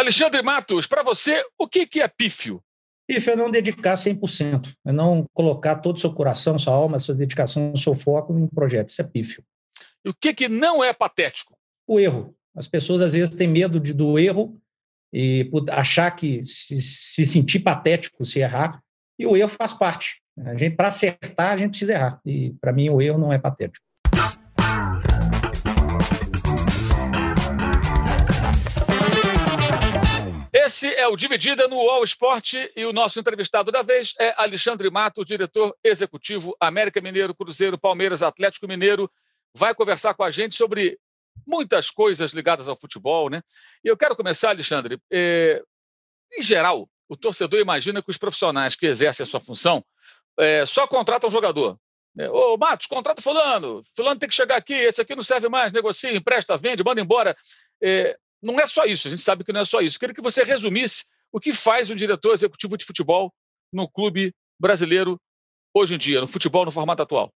Alexandre Matos, para você, o que, que é pífio? Pífio é não dedicar 100%, é não colocar todo o seu coração, sua alma, sua dedicação, seu foco em um projeto. Isso é pífio. E o que, que não é patético? O erro. As pessoas às vezes têm medo de, do erro e achar que se, se sentir patético se errar, e o erro faz parte. Para acertar, a gente precisa errar. E para mim, o erro não é patético. Esse é o Dividida no All Sport e o nosso entrevistado da vez é Alexandre Mato, diretor executivo América Mineiro, Cruzeiro, Palmeiras, Atlético Mineiro. Vai conversar com a gente sobre muitas coisas ligadas ao futebol, né? E eu quero começar, Alexandre. Eh, em geral, o torcedor imagina que os profissionais que exercem a sua função eh, só contratam um jogador. É, Ô, Matos, contrata fulano. Fulano tem que chegar aqui, esse aqui não serve mais, negocia, empresta, vende, manda embora. É, não é só isso, a gente sabe que não é só isso. Queria que você resumisse o que faz um diretor executivo de futebol no clube brasileiro hoje em dia, no futebol no formato atual.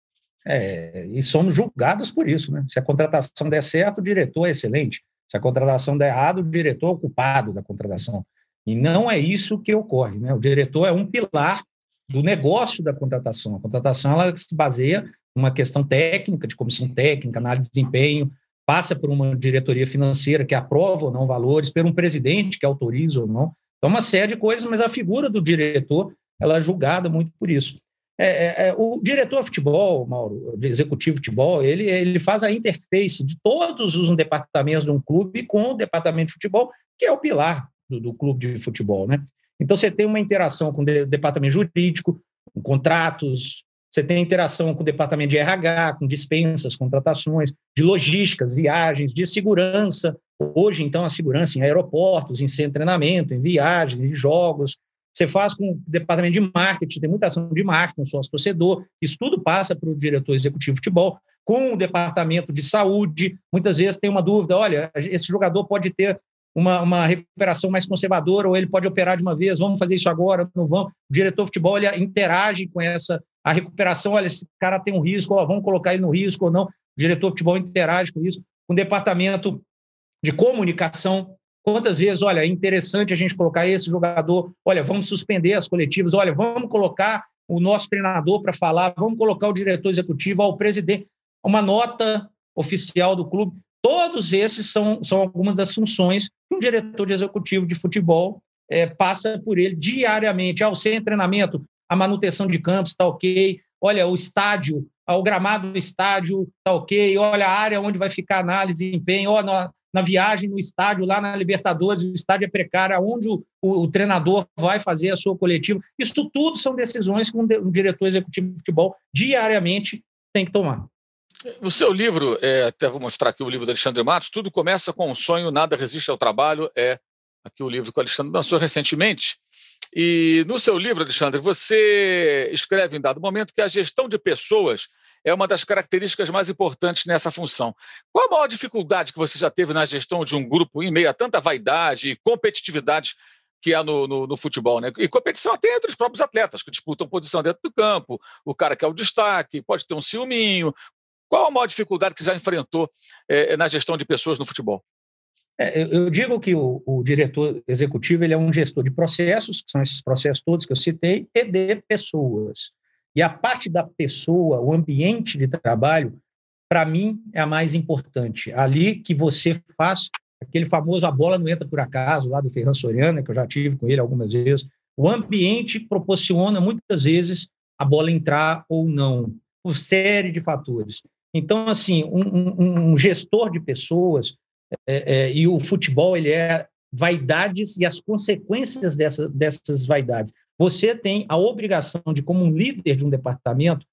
É, e somos julgados por isso, né? Se a contratação der certo, o diretor é excelente. Se a contratação der errado, o diretor é o culpado da contratação. E não é isso que ocorre, né? O diretor é um pilar do negócio da contratação. A contratação ela se baseia numa questão técnica, de comissão técnica, análise de desempenho, passa por uma diretoria financeira que aprova ou não valores, por um presidente que autoriza ou não. Então, uma série de coisas, mas a figura do diretor ela é julgada muito por isso. É, é, é, o diretor de futebol, Mauro, de executivo de futebol, ele, ele faz a interface de todos os departamentos de um clube com o departamento de futebol, que é o pilar do, do clube de futebol, né? Então, você tem uma interação com o departamento jurídico, com contratos, você tem interação com o departamento de RH, com dispensas, contratações, de logísticas, viagens, de segurança. Hoje, então, a segurança em aeroportos, em centro de treinamento, em viagens, em jogos. Você faz com o departamento de marketing, tem muita ação de marketing, sócio torcedor. Isso tudo passa para o diretor executivo de futebol. Com o departamento de saúde, muitas vezes tem uma dúvida: olha, esse jogador pode ter uma, uma recuperação mais conservadora, ou ele pode operar de uma vez, vamos fazer isso agora, não vamos. O diretor de futebol ele interage com essa a recuperação, olha, esse cara tem um risco, ó, vamos colocar ele no risco ou não. O diretor de futebol interage com isso. Com o departamento de comunicação, quantas vezes, olha, é interessante a gente colocar esse jogador, olha, vamos suspender as coletivas, olha, vamos colocar o nosso treinador para falar, vamos colocar o diretor executivo, o presidente, uma nota oficial do clube. Todos esses são, são algumas das funções que um diretor de executivo de futebol é, passa por ele diariamente. Ao sem treinamento, a manutenção de campos está ok, olha, o estádio, o gramado do estádio está ok, olha a área onde vai ficar análise de empenho, na, na, viagem no estádio, lá na Libertadores, o estádio é precário, onde o, o, o, treinador vai fazer a sua coletiva. Isso tudo são decisões que um, um diretor executivo de futebol diariamente tem que tomar. No seu livro, é, até vou mostrar aqui o livro do Alexandre Matos, Tudo Começa com um Sonho, Nada Resiste ao Trabalho, é aqui o livro que o Alexandre lançou recentemente. E no seu livro, Alexandre, você escreve em dado momento que a gestão de pessoas é uma das características mais importantes nessa função. Qual a maior dificuldade que você já teve na gestão de um grupo em meio a tanta vaidade e competitividade que há no, no, no, futebol, né? E competição até entre os próprios atletas, que disputam posição dentro do campo, o cara que é o destaque, pode ter um ciúminho. Qual a maior dificuldade que você já enfrentou é, na gestão de pessoas no futebol? É, eu digo que o, o, diretor executivo ele é um gestor de processos, que são esses processos todos que eu citei, e de pessoas. E a parte da pessoa, o ambiente de trabalho, para mim, é a mais importante. Ali que você faz aquele famoso a bola não entra por acaso, lá do Ferran Soriano, que eu já tive com ele algumas vezes. O ambiente proporciona, muitas vezes, a bola entrar ou não, por série de fatores. Então, assim, um, um, um gestor de pessoas, é, é, e o futebol ele é vaidades e as consequências dessa, dessas vaidades. Você tem a obrigação de, como um líder de um departamento,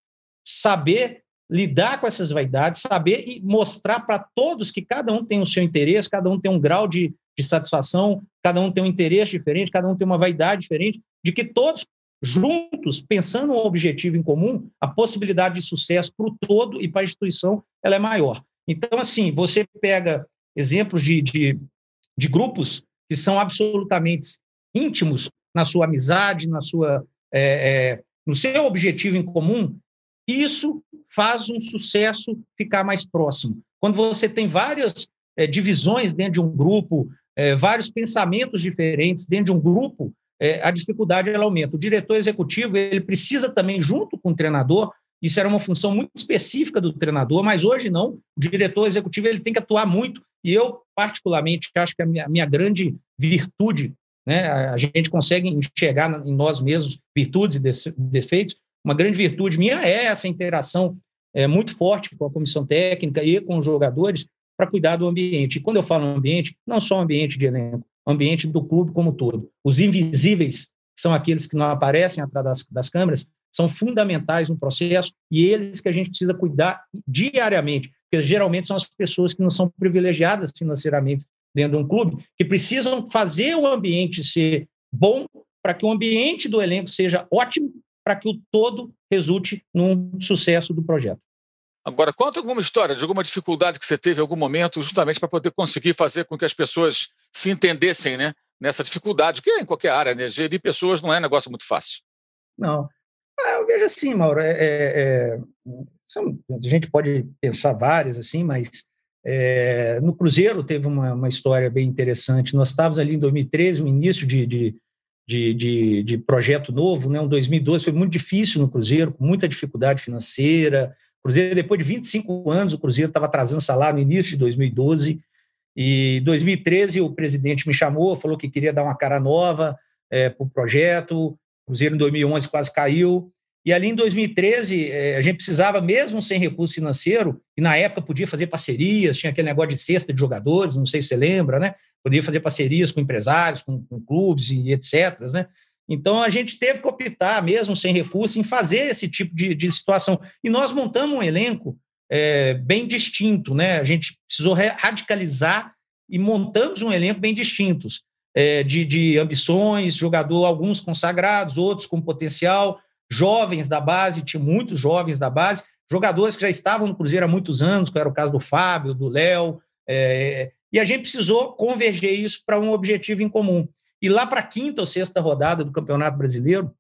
saber lidar com essas vaidades, saber e mostrar para todos que cada um tem o seu interesse, cada um tem um grau de, de satisfação, cada um tem um interesse diferente, cada um tem uma vaidade diferente, de que todos juntos, pensando um objetivo em comum, a possibilidade de sucesso para o todo e para a instituição ela é maior. Então, assim, você pega exemplos de, de, de grupos que são absolutamente íntimos na sua amizade, na sua, é, é, no seu objetivo em comum, isso faz um sucesso ficar mais próximo. Quando você tem várias é, divisões dentro de um grupo, é, vários pensamentos diferentes dentro de um grupo, é, a dificuldade ela aumenta. O diretor executivo ele precisa também, junto com o treinador, isso era uma função muito específica do treinador, mas hoje não. O diretor executivo ele tem que atuar muito. E eu, particularmente, acho que a minha, a minha grande virtude, né, a gente consegue enxergar em nós mesmos virtudes e defeitos. Uma grande virtude minha é essa interação é, muito forte com a comissão técnica e com os jogadores para cuidar do ambiente. E quando eu falo ambiente, não só ambiente de elenco, ambiente do clube como todo. Os invisíveis, são aqueles que não aparecem atrás das, das câmeras, são fundamentais no processo e eles que a gente precisa cuidar diariamente, porque geralmente são as pessoas que não são privilegiadas financeiramente dentro de um clube, que precisam fazer o ambiente ser bom para que o ambiente do elenco seja ótimo, para que o todo resulte num sucesso do projeto. Agora, conta alguma história de alguma dificuldade que você teve em algum momento, justamente para poder conseguir fazer com que as pessoas se entendessem né, nessa dificuldade, que é em qualquer área, né? Gerir pessoas não é um negócio muito fácil. Não, ah, eu vejo assim, Mauro, é, é, é são, a gente pode pensar várias assim, mas é, no Cruzeiro teve uma, uma, história bem interessante. Nós estávamos ali em 2013, o início de, de, de, de, de projeto novo, né? Um 2012 foi muito difícil no Cruzeiro, com muita dificuldade financeira. Cruzeiro, depois de 25 anos, o Cruzeiro estava trazendo salário no início de 2012. E em 2013 o presidente me chamou, falou que queria dar uma cara nova é, para o projeto. Cruzeiro em 2011 quase caiu. E ali em 2013, eh, a gente precisava, mesmo sem recurso financeiro, e na época podia fazer parcerias, tinha aquele negócio de cesta de jogadores, não sei se você lembra, né? Podia fazer parcerias com empresários, com, com clubes e etc. Né? Então a gente teve que optar, mesmo sem recurso, em fazer esse tipo de, de situação. E nós montamos um elenco é, bem distinto, né? A gente precisou radicalizar e montamos um elenco bem distintos é, de, de ambições, jogador, alguns consagrados, outros com potencial, jovens da base, tinha muitos jovens da base, jogadores que já estavam no Cruzeiro há muitos anos, que era o caso do Fábio, do Léo, é, e a gente precisou converger isso para um objetivo em comum. E lá para a quinta ou sexta rodada do Campeonato Brasileiro,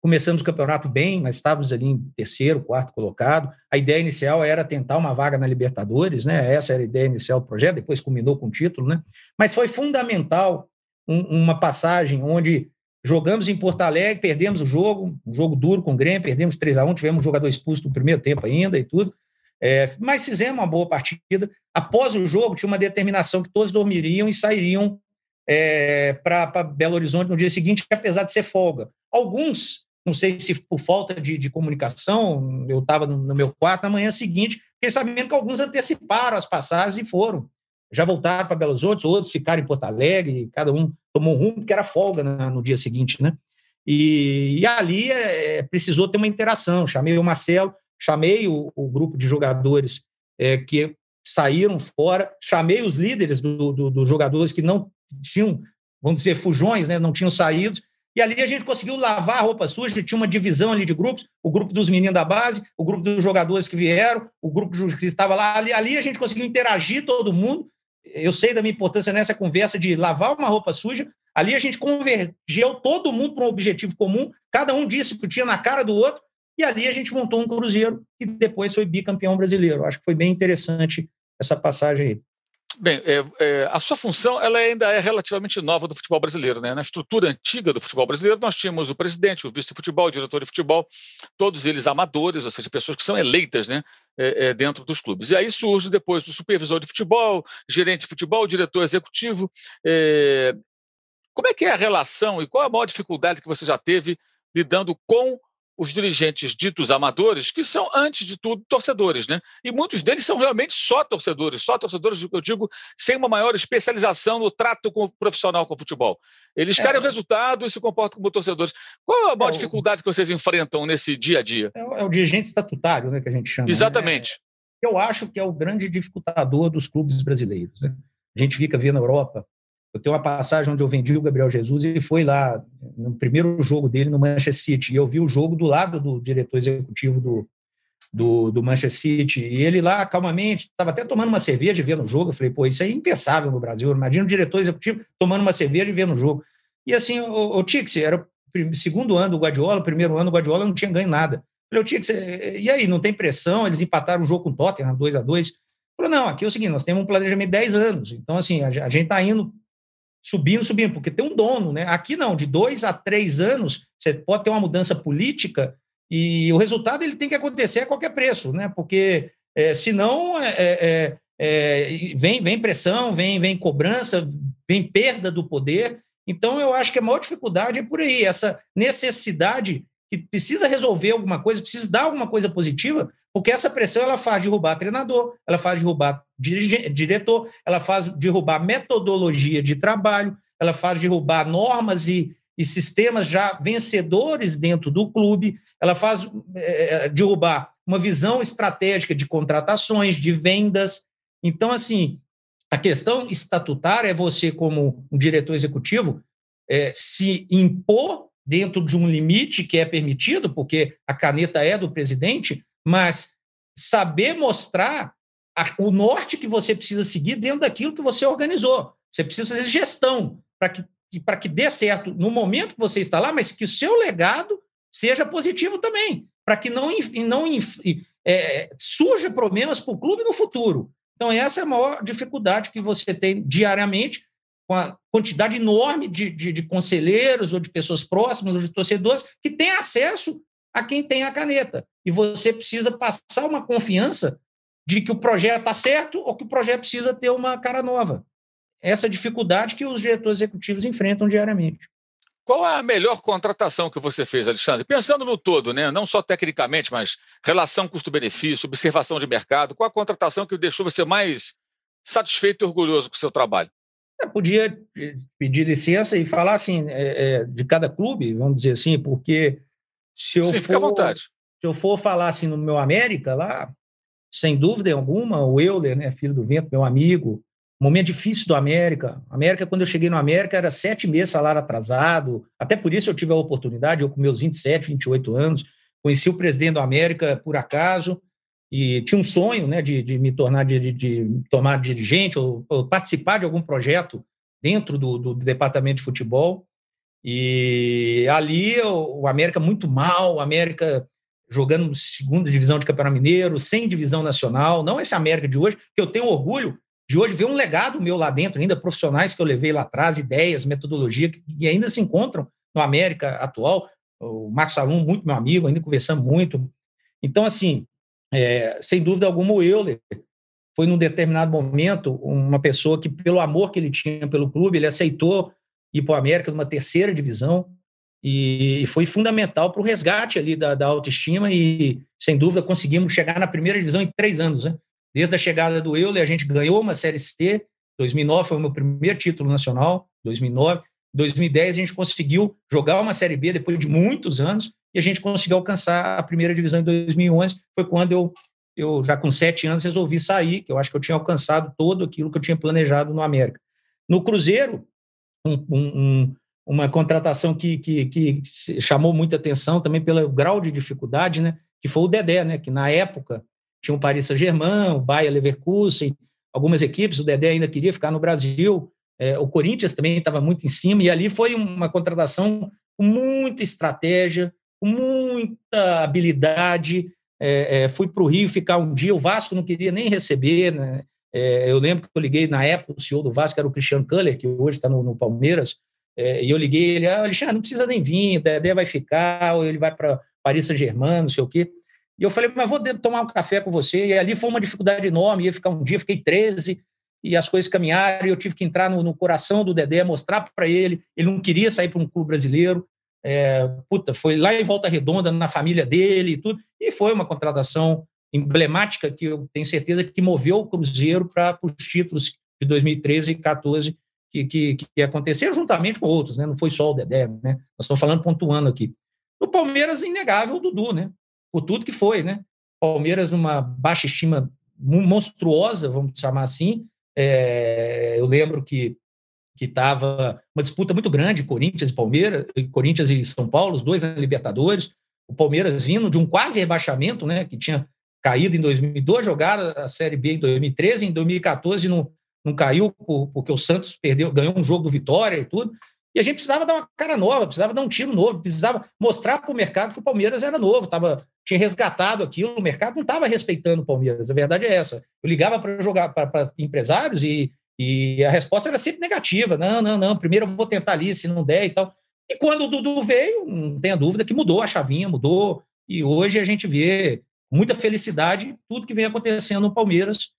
começamos o campeonato bem, mas estávamos ali em terceiro, quarto colocado. A ideia inicial era tentar uma vaga na Libertadores, né? Essa era a ideia inicial do projeto, depois culminou com o título, né? Mas foi fundamental um, uma passagem onde jogamos em Porto Alegre, perdemos o jogo, um jogo duro com o Grêmio, perdemos 3 a 1 tivemos um jogador expulso no primeiro tempo ainda e tudo. É, mas fizemos uma boa partida. Após o jogo, tinha uma determinação que todos dormiriam e sairiam é, para Belo Horizonte no dia seguinte, apesar de ser folga. Alguns não sei se por falta de, de comunicação, eu estava no, no, meu quarto, na manhã seguinte, fiquei sabendo que alguns anteciparam as passagens e foram. Já voltaram para Belo Horizonte, outros ficaram em Porto Alegre, cada um tomou um rumo, porque era folga na, no dia seguinte, né? E, e ali é, precisou ter uma interação. Chamei o Marcelo, chamei o, o grupo de jogadores é, que saíram fora, chamei os líderes dos do, do jogadores que não tinham, vamos dizer, fujões, né? não tinham saído, e ali a gente conseguiu lavar a roupa suja, tinha uma divisão ali de grupos, o grupo dos meninos da base, o grupo dos jogadores que vieram, o grupo que estava lá. Ali, ali a gente conseguiu interagir todo mundo. Eu sei da minha importância nessa conversa de lavar uma roupa suja. Ali a gente convergeu todo mundo para um objetivo comum, cada um disse que tinha na cara do outro, e ali a gente montou um Cruzeiro que depois foi bicampeão brasileiro. Acho que foi bem interessante essa passagem aí. Bem, é, é, a sua função ela ainda é relativamente nova do futebol brasileiro. Né? Na estrutura antiga do futebol brasileiro, nós tínhamos o presidente, o vice-futebol, o diretor de futebol, todos eles amadores, ou seja, pessoas que são eleitas né, é, é dentro dos clubes. E aí surge depois o supervisor de futebol, gerente de futebol, diretor executivo. É, como é que é a relação e qual a maior dificuldade que você já teve lidando com os dirigentes ditos amadores, que são, antes de tudo, torcedores, né? E muitos deles são realmente só torcedores, só torcedores, eu digo, sem uma maior especialização no trato com, profissional com o futebol. Eles é. querem o resultado e se comportam como torcedores. Qual a maior é, dificuldade que vocês enfrentam nesse dia a dia? É, é o dirigente estatutário, né, que a gente chama. Né? Exatamente. Né? Eu acho que é o grande dificultador dos clubes brasileiros. Né? A gente fica vendo a Europa eu tenho uma passagem onde eu vendi o Gabriel Jesus e foi lá no primeiro jogo dele no Manchester City. E eu vi o jogo do lado do diretor executivo do, do, do Manchester City. E ele lá, calmamente, estava até tomando uma cerveja e vendo o jogo. Eu falei, pô, isso é impensável no Brasil. Imagina o diretor executivo tomando uma cerveja e vendo o jogo. E assim, o, o Tix, era o segundo ano do Guardiola, o primeiro ano do Guardiola não tinha ganho nada. Eu falei, o Tix, e aí, não tem pressão? Eles empataram o jogo com o Tottenham, 2 a 2 Falei, não, aqui é o seguinte, nós temos um planejamento de 10 anos. Então, assim, a gente está indo subindo, subindo, porque tem um dono, né? Aqui não, de dois a três anos, você pode ter uma mudança política e o resultado ele tem que acontecer a qualquer preço, né? Porque é, senão é, é, é, vem, vem pressão, vem, vem cobrança, vem perda do poder. Então, eu acho que a maior dificuldade é por aí, essa necessidade que precisa resolver alguma coisa, precisa dar alguma coisa positiva, porque essa pressão ela faz derrubar treinador, ela faz derrubar diretor, ela faz derrubar metodologia de trabalho, ela faz derrubar normas e, e sistemas já vencedores dentro do clube, ela faz é, derrubar uma visão estratégica de contratações, de vendas. Então, assim, a questão estatutária é você, como um diretor executivo, é, se impor dentro de um limite que é permitido, porque a caneta é do presidente, mas saber mostrar a, o norte que você precisa seguir dentro daquilo que você organizou. Você precisa fazer gestão para que, para que dê certo no momento que você está lá, mas que o seu legado seja positivo também, para que não, não é, surja problemas para o clube no futuro. Então, essa é a maior dificuldade que você tem diariamente, com a quantidade enorme de, de, de conselheiros ou de pessoas próximas, ou de torcedores, que têm acesso a quem tem a caneta. E você precisa passar uma confiança de que o projeto está certo ou que o projeto precisa ter uma cara nova. Essa dificuldade que os diretores executivos enfrentam diariamente. Qual é a melhor contratação que você fez, Alexandre? Pensando no todo, né? não só tecnicamente, mas relação custo-benefício, observação de mercado. Qual a contratação que deixou você mais satisfeito e orgulhoso com o seu trabalho? Eu podia pedir licença e falar assim é, é, de cada clube, vamos dizer assim, porque se eu Sim, for, fica à vontade. Se eu for falar assim no meu América, lá, sem dúvida alguma, o Euler, né, filho do vento, meu amigo, momento difícil do América. América, quando eu cheguei no América, era sete meses salário atrasado. Até por isso eu tive a oportunidade, eu com meus 27, 28 anos, conheci o presidente do América por acaso e tinha um sonho né, de, de me tornar de, de, de tomar dirigente ou, ou, participar de algum projeto dentro do, do, departamento de futebol. E ali o, América muito mal, o América jogando segunda divisão de Campeonato Mineiro, sem divisão nacional, não esse América de hoje, que eu tenho orgulho de hoje ver um legado meu lá dentro, ainda profissionais que eu levei lá atrás, ideias, metodologia, que, que ainda se encontram no América atual. O Marcos Salum, muito meu amigo, ainda conversamos muito. Então, assim, é, sem dúvida alguma, o Euler foi, num determinado momento, uma pessoa que, pelo amor que ele tinha pelo clube, ele aceitou ir para o América numa terceira divisão e foi fundamental para o resgate ali da, da autoestima e, sem dúvida, conseguimos chegar na primeira divisão em três anos, né? Desde a chegada do Euler, a gente ganhou uma Série C. 2009 foi o meu primeiro título nacional, 2009. 2010 a gente conseguiu jogar uma Série B depois de muitos anos e a gente conseguiu alcançar a primeira divisão em 2011. Foi quando eu, eu já com sete anos, resolvi sair, que eu acho que eu tinha alcançado todo aquilo que eu tinha planejado no América. No Cruzeiro, um, um, uma contratação que, que, que chamou muita atenção também pelo grau de dificuldade, né? que foi o Dedé, né? que na época tinha o Paris Saint-Germain, o Bayer Leverkusen, algumas equipes, o Dedé ainda queria ficar no Brasil, é, o Corinthians também estava muito em cima, e ali foi uma contratação com muita estratégia, com muita habilidade. É, é, fui para o Rio ficar um dia, o Vasco não queria nem receber. Né? É, eu lembro que eu liguei na época, o senhor do Vasco era o Cristiano Kuller, que hoje está no, no, Palmeiras, é, e eu liguei ele, ah, Alexandre, não precisa nem vir, o Dedé vai ficar, ou ele vai para Paris Saint-Germain, não sei o quê. E eu falei, mas vou tomar um café com você. E ali foi uma dificuldade enorme. Ia ficar um dia, fiquei 13, e as coisas caminharam. E eu tive que entrar no, no coração do Dedé, mostrar para ele. Ele não queria sair para um clube brasileiro. É, puta, foi lá em Volta Redonda, na família dele e tudo. E foi uma contratação emblemática que eu tenho certeza que moveu o Cruzeiro para os títulos de 2013 e 2014 que, que, que aconteceram juntamente com outros, né? Não foi só o Dedé, né? Nós estamos falando pontuando aqui. No Palmeiras, inegável, o Dudu, né? por tudo que foi, né? Palmeiras numa baixa estima monstruosa, vamos chamar assim. É, eu lembro que que estava uma disputa muito grande, Corinthians e Palmeiras, Corinthians e São Paulo, os dois na Libertadores. O Palmeiras vindo de um quase rebaixamento, né? Que tinha caído em 2002, jogaram a Série B em 2013, em 2014 não, não caiu porque o Santos perdeu, ganhou um jogo do Vitória e tudo. E a gente precisava dar uma cara nova, precisava dar um tiro novo, precisava mostrar para o mercado que o Palmeiras era novo, tava, tinha resgatado aquilo, o mercado não estava respeitando o Palmeiras, a verdade é essa. Eu ligava para jogar para empresários e, E a resposta era sempre negativa: não, não, não, primeiro eu vou tentar ali, se não der e tal. E quando o Dudu veio, não tenha dúvida que mudou a chavinha, mudou. E hoje a gente vê muita felicidade tudo que vem acontecendo no Palmeiras.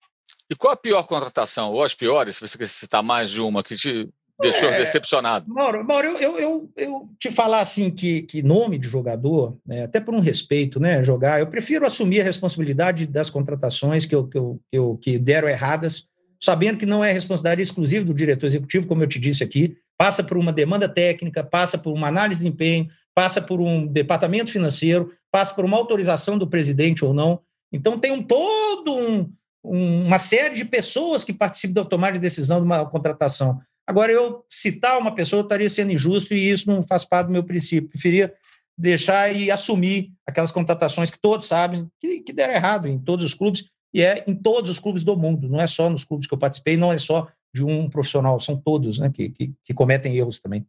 E qual a pior contratação, ou as piores, se você quiser citar mais de uma, que te deixou é, decepcionado? Mauro, Mauro eu, eu, eu, eu, te falar assim que, que nome de jogador, né, até por um respeito, né, jogar, eu prefiro assumir a responsabilidade das contratações que, eu, que, eu, que, eu, que deram erradas, sabendo que não é responsabilidade exclusiva do diretor executivo, como eu te disse aqui, passa por uma demanda técnica, passa por uma análise de desempenho, passa por um departamento financeiro, passa por uma autorização do presidente ou não. Então, tem um todo um, um, uma série de pessoas que participam da tomada de decisão de uma contratação. Agora, eu citar uma pessoa estaria sendo injusto e isso não faz parte do meu princípio. Preferia deixar e assumir aquelas contratações que todos sabem que, que deram errado em todos os clubes, e é em todos os clubes do mundo, não é só nos clubes que eu participei, não é só de um profissional, são todos né, que, que, que cometem erros também.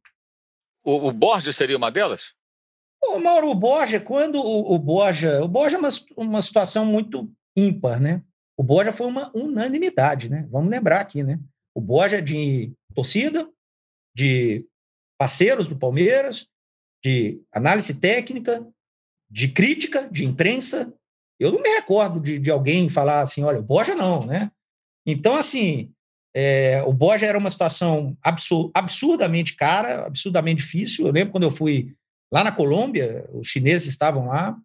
O, o Borges seria uma delas? O Mauro, o Borja, quando o, o Borja. O Borja é uma, uma situação muito ímpar, né? O Borja foi uma unanimidade, né? Vamos lembrar aqui, né? O Borja é de torcida, de parceiros do Palmeiras, de análise técnica, de crítica, de imprensa. Eu não me recordo de, de alguém falar assim, olha, o Borja não, né? Então, assim, é, o Borja era uma situação absur absurdamente cara, absurdamente difícil. Eu lembro quando eu fui lá na Colômbia, os chineses estavam lá,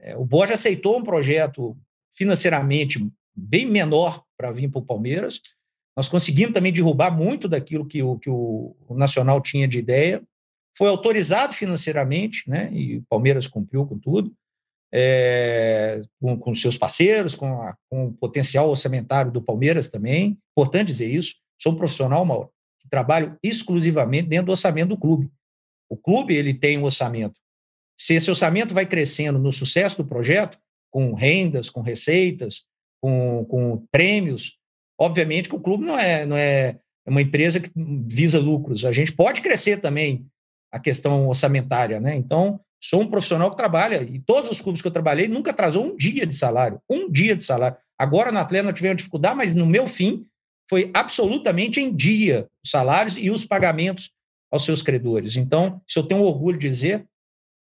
é, o Borja aceitou um projeto financeiramente bem menor para vir para o Palmeiras. Nós conseguimos também derrubar muito daquilo que o, que o, o Nacional tinha de ideia. Foi autorizado financeiramente, né? E o Palmeiras cumpriu com tudo. É, com, com, seus parceiros, com, a, com, o potencial orçamentário do Palmeiras também. Importante dizer isso. Sou um profissional, Mauro, que trabalho exclusivamente dentro do orçamento do clube. O clube ele tem um orçamento. Se esse orçamento vai crescendo no sucesso do projeto, com rendas, com receitas, com, com prêmios, obviamente que o clube não é, não é uma empresa que visa lucros. A gente pode crescer também a questão orçamentária, né? Então, sou um profissional que trabalha, e todos os clubes que eu trabalhei nunca atrasou um dia de salário, um dia de salário. Agora na Atlanta tivemos dificuldade, mas no meu fim foi absolutamente em dia os salários e os pagamentos aos seus credores. Então, se eu tenho orgulho de dizer,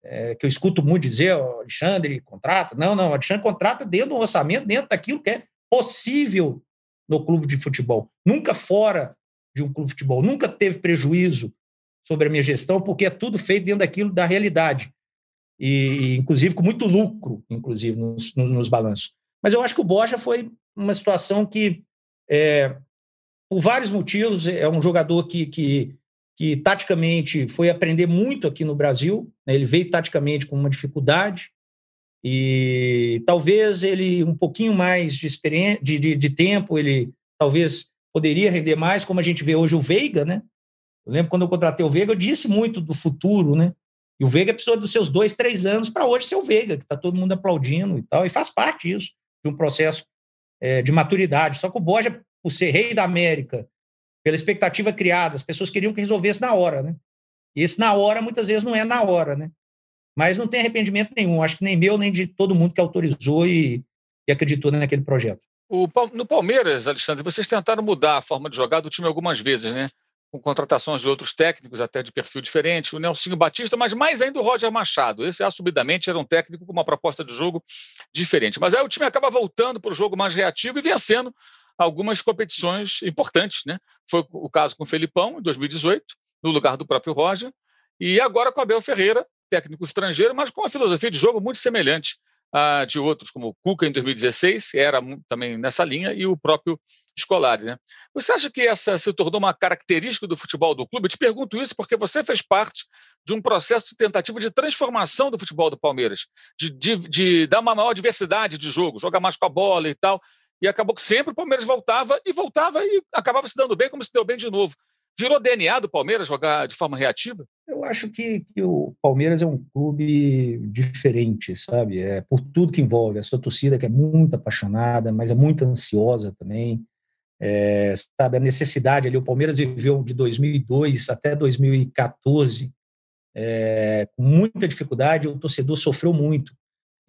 é, que eu escuto muito dizer, o Alexandre contrata, não, não, Alexandre contrata dentro do orçamento, dentro daquilo que é possível no clube de futebol, nunca fora de um clube de futebol, nunca teve prejuízo sobre a minha gestão, porque é tudo feito dentro daquilo da realidade, e inclusive com muito lucro, inclusive, nos, nos balanços. Mas eu acho que o Borja foi uma situação que, é, por vários motivos, é um jogador que, que que taticamente foi aprender muito aqui no Brasil. Né? Ele veio taticamente com uma dificuldade e talvez ele um pouquinho mais de experiência, de, de, de, tempo, ele talvez poderia render mais, como a gente vê hoje o Veiga, né? Eu lembro quando eu contratei o Veiga, eu disse muito do futuro, né? E o Veiga precisou dos seus dois, três anos para hoje ser o Veiga, que está todo mundo aplaudindo e tal, e faz parte isso, de um processo é, de maturidade. Só que o Borja, por ser rei da América, pela expectativa criada. As pessoas queriam que resolvesse na hora, né? E esse na hora, muitas vezes, não é na hora, né? Mas não tem arrependimento nenhum, acho que nem meu, nem de todo mundo que autorizou e, e acreditou naquele projeto. O, no Palmeiras, Alexandre, vocês tentaram mudar a forma de jogar do time algumas vezes, né? Com contratações de outros técnicos, até de perfil diferente, o Nelsinho Batista, mas mais ainda o Roger Machado. Esse, assumidamente, era um técnico com uma proposta de jogo diferente. Mas aí o time acaba voltando para o jogo mais reativo e vencendo algumas competições importantes. Né? Foi o caso com o Felipão, em 2018, no lugar do próprio Roger, e agora com Abel Ferreira, técnico estrangeiro, mas com uma filosofia de jogo muito semelhante à de outros, como o Cuca em 2016, era também nessa linha, e o próprio Scolari. Né? Você acha que essa se tornou uma característica do futebol do clube? Eu te pergunto isso porque você fez parte de um processo de tentativa de transformação do futebol do Palmeiras, de, de, de dar uma maior diversidade de jogo, jogar mais com a bola e tal e acabou que sempre o Palmeiras voltava e voltava e acabava se dando bem, como se deu bem de novo. Virou DNA do Palmeiras jogar de forma reativa? Eu acho que, que o Palmeiras é um clube diferente, sabe? É por tudo que envolve. A sua torcida que é muito apaixonada, mas é muito ansiosa também. É, sabe, a necessidade ali. O Palmeiras viveu de 2002 até 2014 é, com muita dificuldade, o torcedor sofreu muito.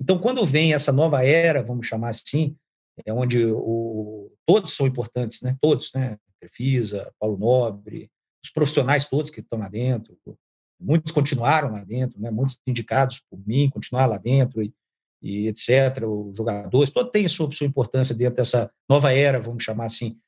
Então, quando vem essa nova era, vamos chamar assim, é onde o, todos são importantes, né? Todos, né? Crefisa, Paulo Nobre, os profissionais todos que estão lá dentro, muitos continuaram lá dentro, né? muitos indicados por mim continuaram lá dentro, e, e etc., os jogadores, todo tem sua, sua importância dentro dessa nova era, vamos chamar assim.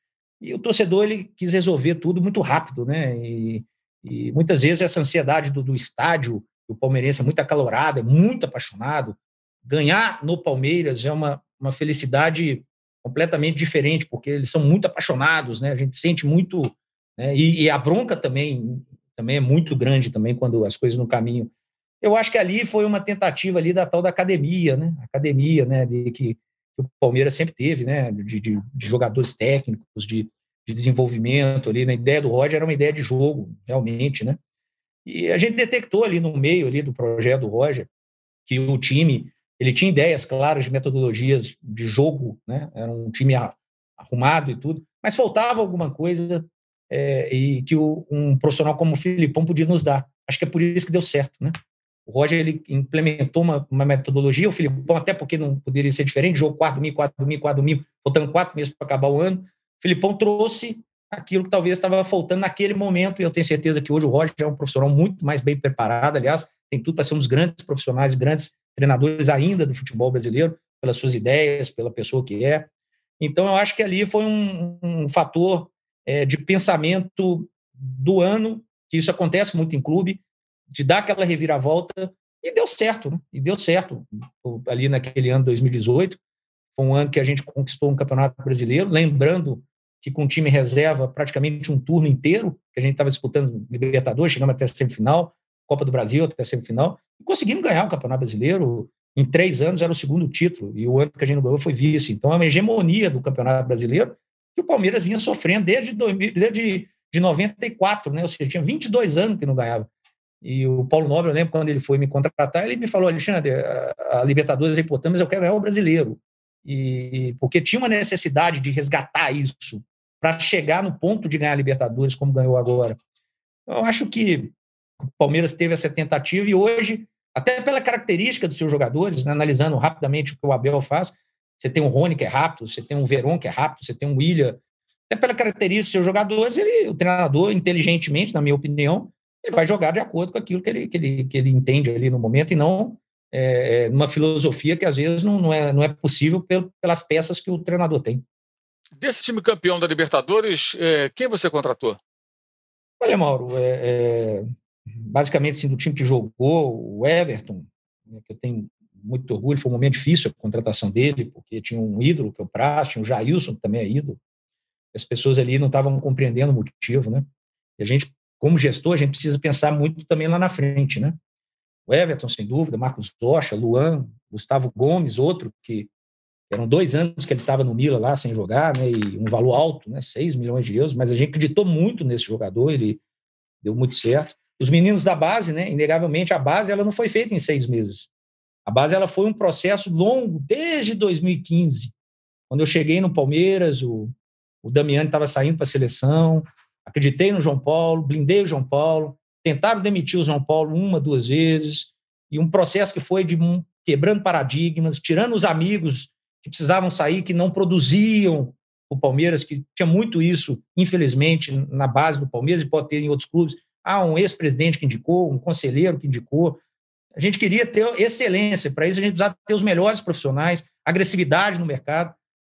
E o torcedor ele quis resolver tudo muito rápido, né? E, e muitas vezes essa ansiedade do, do estádio, o palmeirense é muito acalorado, é muito apaixonado. Ganhar no Palmeiras é uma, uma felicidade completamente diferente, porque eles são muito apaixonados, né? A gente sente muito, né? e, e, a bronca também também é muito grande também quando as coisas no caminho. Eu acho que ali foi uma tentativa ali da tal da academia, né? Academia, né? De, que, o Palmeiras sempre teve, né? De, de, de jogadores técnicos, de, de desenvolvimento ali. Na né? ideia do Roger era uma ideia de jogo, realmente, né? E a gente detectou ali no meio ali do projeto do Roger que o time ele tinha ideias claras de metodologias de jogo, né? Era um time arrumado e tudo, mas faltava alguma coisa é, e que o, um profissional como o Filipão podia nos dar. Acho que é por isso que deu certo, né? O Roger ele implementou uma, uma metodologia, o Filipão, até porque não poderia ser diferente, jogo 4 mil, 4 mil, 4 mil, faltando quatro meses para acabar o ano. O Filipão trouxe aquilo que talvez estava faltando naquele momento, e eu tenho certeza que hoje o Roger é um profissional muito mais bem preparado, aliás, tem tudo para ser um dos grandes profissionais, grandes treinadores ainda do futebol brasileiro, pelas suas ideias, pela pessoa que é. Então, eu acho que ali foi um, um fator é, de pensamento do ano, que isso acontece muito em clube, de dar aquela reviravolta, e deu certo, né? e deu certo. Ali naquele ano 2018, foi um ano que a gente conquistou um campeonato brasileiro, lembrando que com o time reserva praticamente um turno inteiro, que a gente estava disputando Libertadores, chegamos até a semifinal, Copa do Brasil até a semifinal, e conseguimos ganhar o Campeonato Brasileiro. Em três anos era o segundo título, e o ano que a gente ganhou foi vice. Então é uma hegemonia do Campeonato Brasileiro que o Palmeiras vinha sofrendo desde, 2000, desde de 94, né? ou seja, tinha 22 anos que não ganhava. E o Paulo Nobre, eu lembro quando ele foi me contratar, ele me falou: Alexandre, a, Libertadores é importante, mas eu quero ganhar o brasileiro. E, porque tinha uma necessidade de resgatar isso para chegar no ponto de ganhar a Libertadores, como ganhou agora. Eu acho que o Palmeiras teve essa tentativa e hoje, até pela característica dos seus jogadores, né, analisando rapidamente o que o Abel faz, você tem um Rony que é rápido, você tem um Veron que é rápido, você tem um William, até pela característica dos seus jogadores, ele, o treinador, inteligentemente, na minha opinião, ele vai jogar de acordo com aquilo que ele, que ele, que ele entende ali no momento e não é, é numa filosofia que às vezes não, não, é, não é possível pelas peças que o treinador tem. Desse time campeão da Libertadores, é, quem você contratou? Olha, Mauro, é, é, basicamente assim, do time que jogou, o Everton, né, que eu tenho muito orgulho, foi um momento difícil a contratação dele, porque tinha um ídolo, que é o Praz, tinha o Jailson, que também é ídolo. As pessoas ali não estavam compreendendo o motivo, né? E a gente, como gestor, a gente precisa pensar muito também lá na frente, né? O Everton, sem dúvida, Marcos Rocha, Luan, Gustavo Gomes, outro que eram dois anos que ele estava no Mila lá sem jogar, né? E um valor alto, né? 6 milhões de euros, mas a gente acreditou muito nesse jogador, ele deu muito certo. Os meninos da base, né? Inegavelmente, a base ela não foi feita em seis meses. A base ela foi um processo longo desde 2015. Quando eu cheguei no Palmeiras, o, o Damiani estava saindo para a seleção, acreditei no João Paulo, blindei o João Paulo, tentaram demitir o João Paulo uma, duas vezes, e um processo que foi de um, quebrando paradigmas, tirando os amigos que precisavam sair, que não produziam o Palmeiras, que tinha muito isso, infelizmente, na base do Palmeiras, e pode ter em outros clubes. Ah, um ex-presidente que indicou, um conselheiro que indicou. A gente queria ter excelência, para isso a gente precisava ter os melhores profissionais, agressividade no mercado.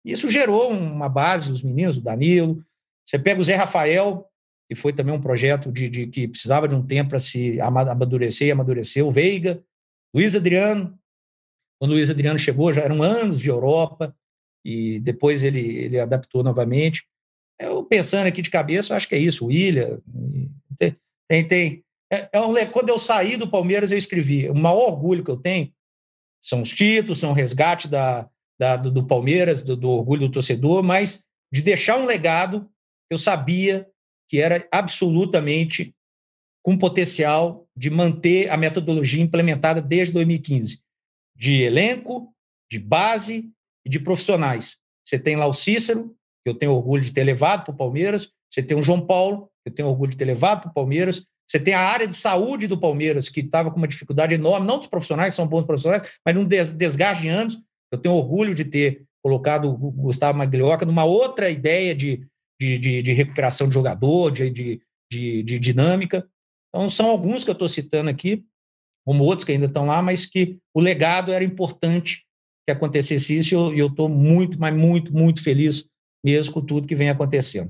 Isso gerou uma base, os meninos, o Danilo. Você pega o Zé Rafael, que foi também um projeto de, de que precisava de um tempo para se amadurecer e amadurecer. O Veiga, Luiz Adriano. Quando o Luiz Adriano chegou, já eram anos de Europa, e depois ele, ele adaptou novamente. Eu pensando aqui de cabeça, acho que é isso. O William. Tem, é, é um, quando eu saí do Palmeiras, eu escrevi: o maior orgulho que eu tenho são os títulos, são o resgate da, da do, do, Palmeiras, do, do orgulho do torcedor, mas de deixar um legado, eu sabia que era absolutamente com potencial de manter a metodologia implementada desde 2015, de elenco, de base e de profissionais. Você tem lá o Cícero, que eu tenho orgulho de ter levado para o Palmeiras, você tem o João Paulo, eu tenho orgulho de ter levado para o Palmeiras, você tem a área de saúde do Palmeiras, que estava com uma dificuldade enorme, não dos profissionais, que são bons profissionais, mas num desgaste de anos. Eu tenho orgulho de ter colocado o Gustavo Maglioca numa outra ideia de, de, de, de recuperação de jogador, de, de, de, de dinâmica. Então, são alguns que eu estou citando aqui, como outros que ainda estão lá, mas que o legado era importante que acontecesse isso e eu estou muito, mas muito, muito feliz mesmo com tudo que vem acontecendo.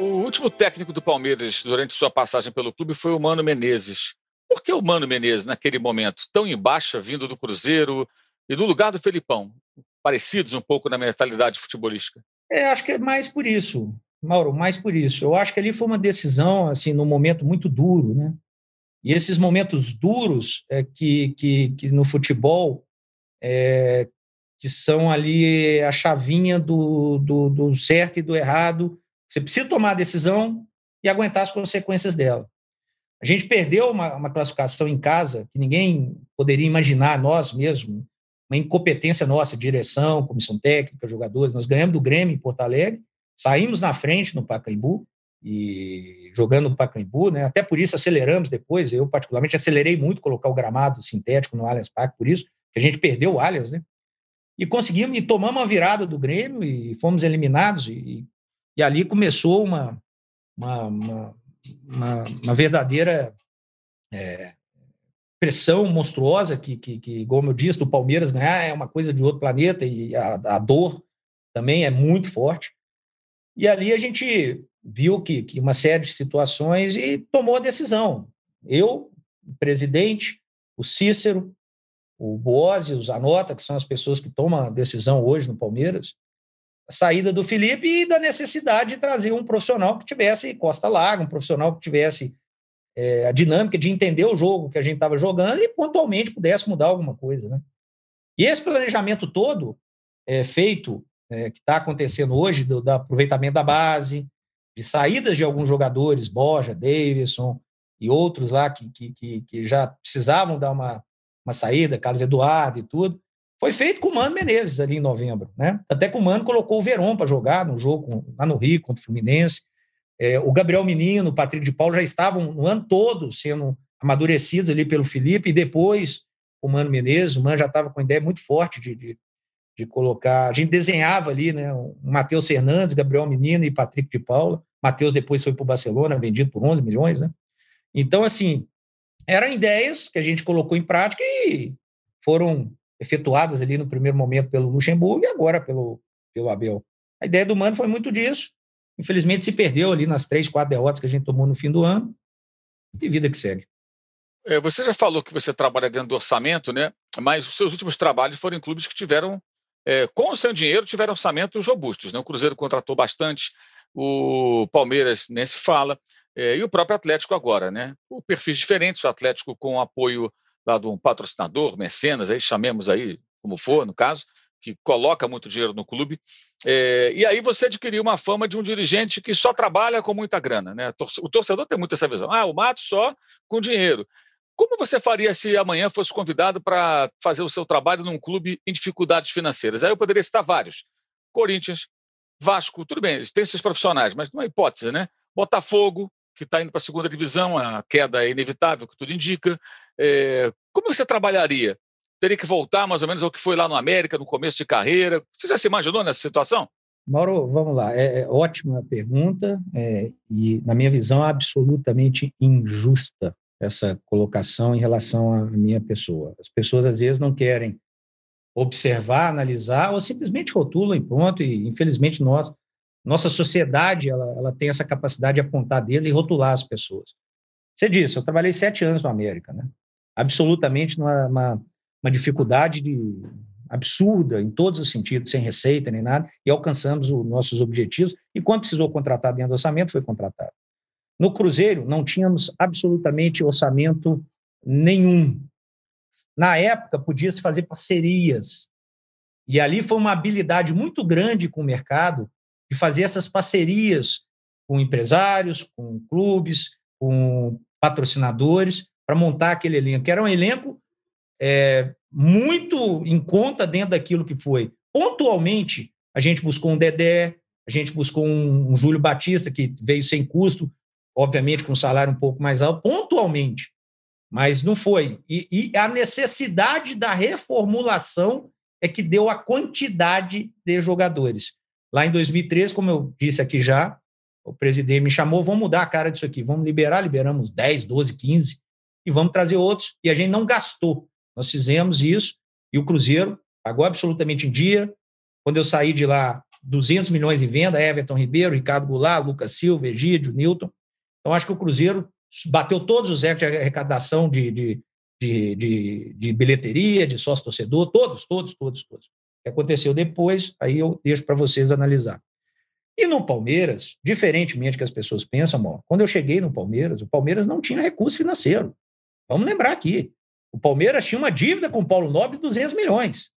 O último técnico do Palmeiras durante sua passagem pelo clube foi o Mano Menezes. Por que o Mano Menezes, naquele momento, tão em baixa, vindo do Cruzeiro e do lugar do Felipão, parecidos um pouco na mentalidade futebolística? É, acho que é mais por isso. Mauro, mais por isso. Eu acho que ali foi uma decisão, assim, num momento muito duro, né? E esses momentos duros é, que, que, que no futebol é, que são ali a chavinha do, do, do, certo e do errado. Você precisa tomar a decisão e aguentar as consequências dela. A gente perdeu uma, uma classificação em casa que ninguém poderia imaginar, nós mesmos, uma incompetência nossa, direção, comissão técnica, jogadores. Nós ganhamos do Grêmio em Porto Alegre Saímos na frente no Pacaembu e jogando no Pacaembu, né? Até por isso aceleramos depois. Eu particularmente acelerei muito colocar o gramado sintético no Allianz Parque, por isso que a gente perdeu o Allianz, né? E conseguimos e tomamos uma virada do Grêmio e fomos eliminados e, e ali começou uma uma, uma, uma, uma verdadeira é, pressão monstruosa que, que, que, como eu disse, do Palmeiras ganhar é uma coisa de outro planeta e a, a dor também é muito forte. E ali a gente viu que, que uma série de situações e tomou a decisão. Eu, o presidente, o Cícero, o Boazzi, o Zanota, que são as pessoas que tomam a decisão hoje no Palmeiras, saída do Felipe e da necessidade de trazer um profissional que tivesse costa larga, um profissional que tivesse é, a dinâmica de entender o jogo que a gente estava jogando e pontualmente pudesse mudar alguma coisa. Né? E esse planejamento todo é feito é, que está acontecendo hoje, do, do, aproveitamento da base, de saídas de alguns jogadores, Borja, Davidson e outros lá que, que, que, já precisavam dar uma, uma saída, Carlos Eduardo e tudo, foi feito com o Mano Menezes ali em novembro. Né? Até que o Mano colocou o Verón para jogar no jogo lá no Rio contra o Fluminense. É, o Gabriel Menino, o Patrick de Paulo já estavam no ano todo sendo amadurecidos ali pelo Felipe, e depois o Mano Menezes, o Mano já estava com ideia muito forte de, de, de colocar. A gente desenhava ali, né? O Matheus Fernandes, Gabriel Menino e Patrick de Paula. Matheus depois foi para o Barcelona, vendido por 11 milhões, né? Então, assim, eram ideias que a gente colocou em prática e foram efetuadas ali no primeiro momento pelo Luxemburgo e agora pelo, pelo Abel. A ideia do Mano foi muito disso. Infelizmente, se perdeu ali nas três, quatro derrotas que a gente tomou no fim do ano. E vida que segue. É, você já falou que você trabalha dentro do orçamento, né? Mas os seus últimos trabalhos foram em clubes que tiveram é, com o seu dinheiro, tiveram orçamentos robustos. Né? O Cruzeiro contratou bastante, o Palmeiras nem se fala, é, e o próprio Atlético agora. Né? O perfis diferentes, o Atlético com apoio lá de um patrocinador, mecenas, aí chamemos aí como for, no caso, que coloca muito dinheiro no clube. É, e aí você adquiriu uma fama de um dirigente que só trabalha com muita grana. Né? O torcedor tem muito essa visão. Ah, o Mato só com dinheiro. Como você faria se amanhã fosse convidado para fazer o seu trabalho num clube em dificuldades financeiras? Aí eu poderia citar vários. Corinthians, Vasco, tudo bem, eles têm esses profissionais, mas não hipótese, né? Botafogo, que está indo para a segunda divisão, a queda é inevitável, que tudo indica. É, como você trabalharia? Teria que voltar mais ou menos ao que foi lá no América, no começo de carreira? Você já se imaginou nessa situação? Mauro, vamos lá. É, é ótima pergunta é, e, na minha visão, absolutamente injusta essa colocação em relação à minha pessoa. As pessoas às vezes não querem observar, analisar ou simplesmente rotulam e pronto. E infelizmente nós, nossa sociedade, ela, ela tem essa capacidade de apontar dedos e rotular as pessoas. Você disse, eu trabalhei sete anos no América, né? Absolutamente numa uma, uma dificuldade de, absurda em todos os sentidos, sem receita nem nada, e alcançamos os nossos objetivos. E quando precisou contratar dentro do orçamento, foi contratado. No Cruzeiro, não tínhamos absolutamente orçamento nenhum. Na época, podia-se fazer parcerias. E ali foi uma habilidade muito grande com o mercado de fazer essas parcerias com empresários, com clubes, com patrocinadores, para montar aquele elenco, que era um elenco é, muito em conta dentro daquilo que foi. Pontualmente, a gente buscou um Dedé, a gente buscou um, um Júlio Batista, que veio sem custo, obviamente com um salário um pouco mais alto, pontualmente, mas não foi. E, e a necessidade da reformulação é que deu a quantidade de jogadores. Lá em 2013, como eu disse aqui já, o presidente me chamou, vamos mudar a cara disso aqui, vamos liberar, liberamos 10, 12, 15, e vamos trazer outros. E a gente não gastou. Nós fizemos isso, e o Cruzeiro pagou absolutamente em dia. Quando eu saí de lá, 200 milhões em venda, Everton Ribeiro, Ricardo Goulart, Lucas Silva, Egídio, Newton. Então, acho que o Cruzeiro bateu todos os recordes de arrecadação de, de, de, de, de bilheteria, de sócio-torcedor, todos, todos, todos, todos. O que aconteceu depois, aí eu deixo para vocês analisar. E no Palmeiras, diferentemente que as pessoas pensam, quando eu cheguei no Palmeiras, o Palmeiras não tinha recurso financeiro. Vamos lembrar aqui. O Palmeiras tinha uma dívida com o Paulo Nobre de 200 milhões.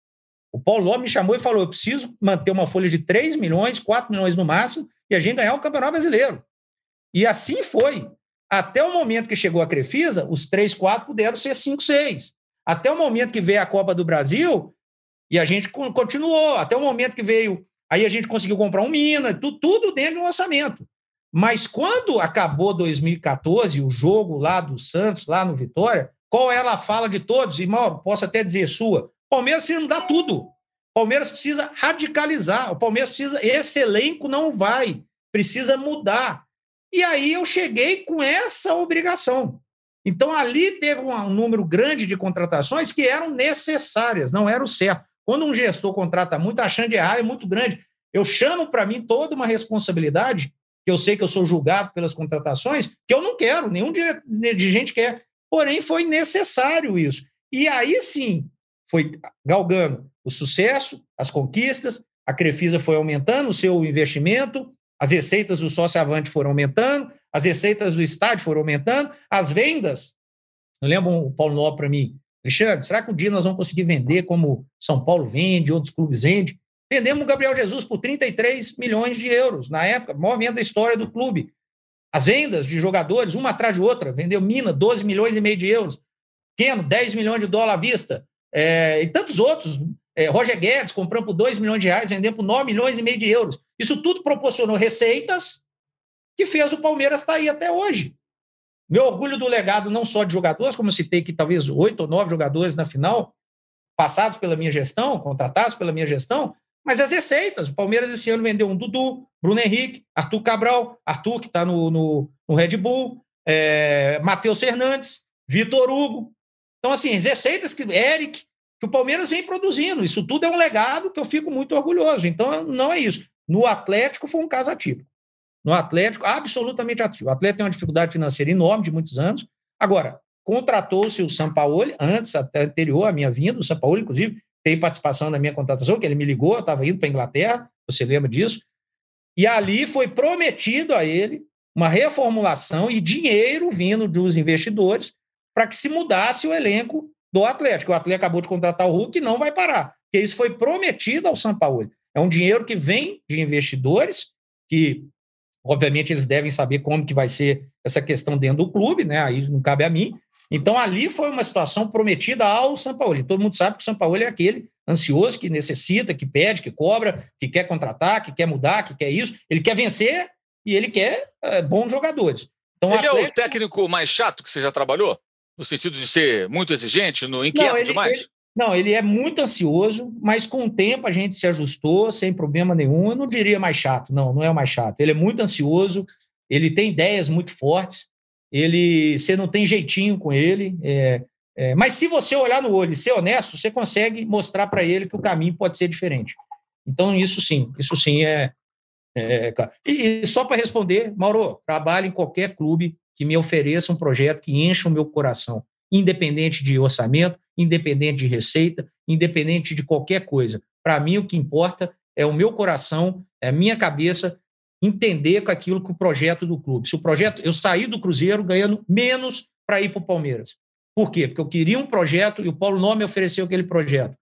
O Paulo Nobre me chamou e falou: eu preciso manter uma folha de 3 milhões, 4 milhões no máximo, e a gente ganhar o Campeonato Brasileiro. E assim foi. Até o momento que chegou a Crefisa, os 3, 4 puderam ser 5, 6. Até o momento que veio a Copa do Brasil, e a gente continuou. Até o momento que veio. Aí a gente conseguiu comprar um Mina, tudo, dentro do orçamento. Mas quando acabou 2014, o jogo lá do Santos, lá no Vitória, qual era a fala de todos? E, Mauro, posso até dizer sua. Palmeiras precisa mudar tudo. Palmeiras precisa radicalizar. O Palmeiras precisa. Esse elenco não vai. Precisa mudar. E aí eu cheguei com essa obrigação. Então, ali teve um número grande de contratações que eram necessárias, não era o certo. Quando um gestor contrata muito, a chance de errar é muito grande. Eu chamo para mim toda uma responsabilidade, que eu sei que eu sou julgado pelas contratações, que eu não quero, nenhum dirigente quer. Porém, foi necessário isso. E aí sim, foi galgando o sucesso, as conquistas, a Crefisa foi aumentando o seu investimento, as receitas do sócio avante foram aumentando, as receitas do estádio foram aumentando, as vendas. Eu lembro o Paulo Nobre para mim, Alexandre, será que um dia nós vamos conseguir vender como São Paulo vende, outros clubes vendem? Vendemos o Gabriel Jesus por 33 milhões de euros, na época, maior venda da história do clube. As vendas de jogadores, uma atrás de outra, vendeu Mina, 12 milhões e meio de euros. Keno, 10 milhões de dólares à vista. É, e tantos outros. É, Roger Guedes comprando por 2 milhões de reais, vendendo por 9 milhões e meio de euros. Isso tudo proporcionou receitas que fez o Palmeiras estar tá aí até hoje. Meu orgulho do legado, não só de jogadores, como eu citei que talvez oito ou nove jogadores na final, passados pela minha gestão, contratados pela minha gestão, mas as receitas. O Palmeiras esse ano vendeu um Dudu, Bruno Henrique, Arthur Cabral, Arthur, que está no, no, no, Red Bull, é, Matheus Fernandes, Vitor Hugo. Então, assim, as receitas que. Eric, que o Palmeiras vem produzindo. Isso tudo é um legado que eu fico muito orgulhoso. Então, não é isso. No Atlético foi um caso atípico. No Atlético, absolutamente atípico. O Atlético tem uma dificuldade financeira enorme de muitos anos. Agora, contratou-se o Sampaoli, antes, até anterior à minha vinda, o Sampaoli, inclusive, tem participação na minha contratação, que ele me ligou, eu estava indo para a Inglaterra, você lembra disso? E ali foi prometido a ele uma reformulação e dinheiro vindo dos investidores para que se mudasse o elenco do Atlético. O Atlético acabou de contratar o Hulk e não vai parar, porque isso foi prometido ao São Paulo. É um dinheiro que vem de investidores, que obviamente eles devem saber como que vai ser essa questão dentro do clube, né? Aí não cabe a mim. Então ali foi uma situação prometida ao São Paulo. todo mundo sabe que o São Paulo é aquele ansioso que necessita, que pede, que cobra, que quer contratar, que quer mudar, que quer isso. Ele quer vencer e ele quer é, bons jogadores. Então, ele Atlético... é o técnico mais chato que você já trabalhou? No sentido de ser muito exigente, no inquieto não, ele, demais? Ele, não, ele é muito ansioso, mas com o tempo a gente se ajustou sem problema nenhum. Eu não diria mais chato, não, não é o mais chato. Ele é muito ansioso, ele tem ideias muito fortes, ele, você não tem jeitinho com ele. É, é, mas se você olhar no olho e ser honesto, você consegue mostrar para ele que o caminho pode ser diferente. Então, isso sim, isso sim é. é e, e só para responder, Mauro, trabalho em qualquer clube que me ofereça um projeto que encha o meu coração, independente de orçamento, independente de receita, independente de qualquer coisa. Para mim, o que importa é o meu coração, é a minha cabeça entender com aquilo que o projeto do clube. Se o projeto, eu saí do Cruzeiro ganhando menos para ir para o Palmeiras. Por quê? Porque eu queria um projeto e o Paulo Nome me ofereceu aquele projeto.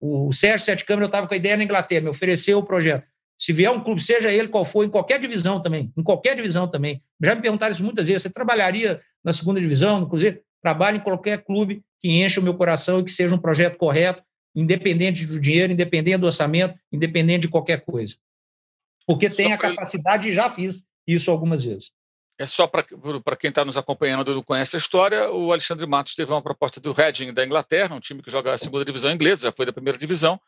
O Sérgio Sete Câmara, eu estava com a ideia na Inglaterra, me ofereceu o projeto. Se vier um clube, seja ele qual for, em qualquer divisão também, em qualquer divisão também. Já me perguntaram isso muitas vezes. Você trabalharia na segunda divisão, no Cruzeiro? Trabalho em qualquer clube que encha o meu coração e que seja um projeto correto, independente do dinheiro, independente do orçamento, independente de qualquer coisa. Porque tem a capacidade e já fiz isso algumas vezes. É só para quem está nos acompanhando e não conhece a história, o Alexandre Matos teve uma proposta do Reading da Inglaterra, um time que joga a segunda divisão inglesa, já foi da primeira divisão,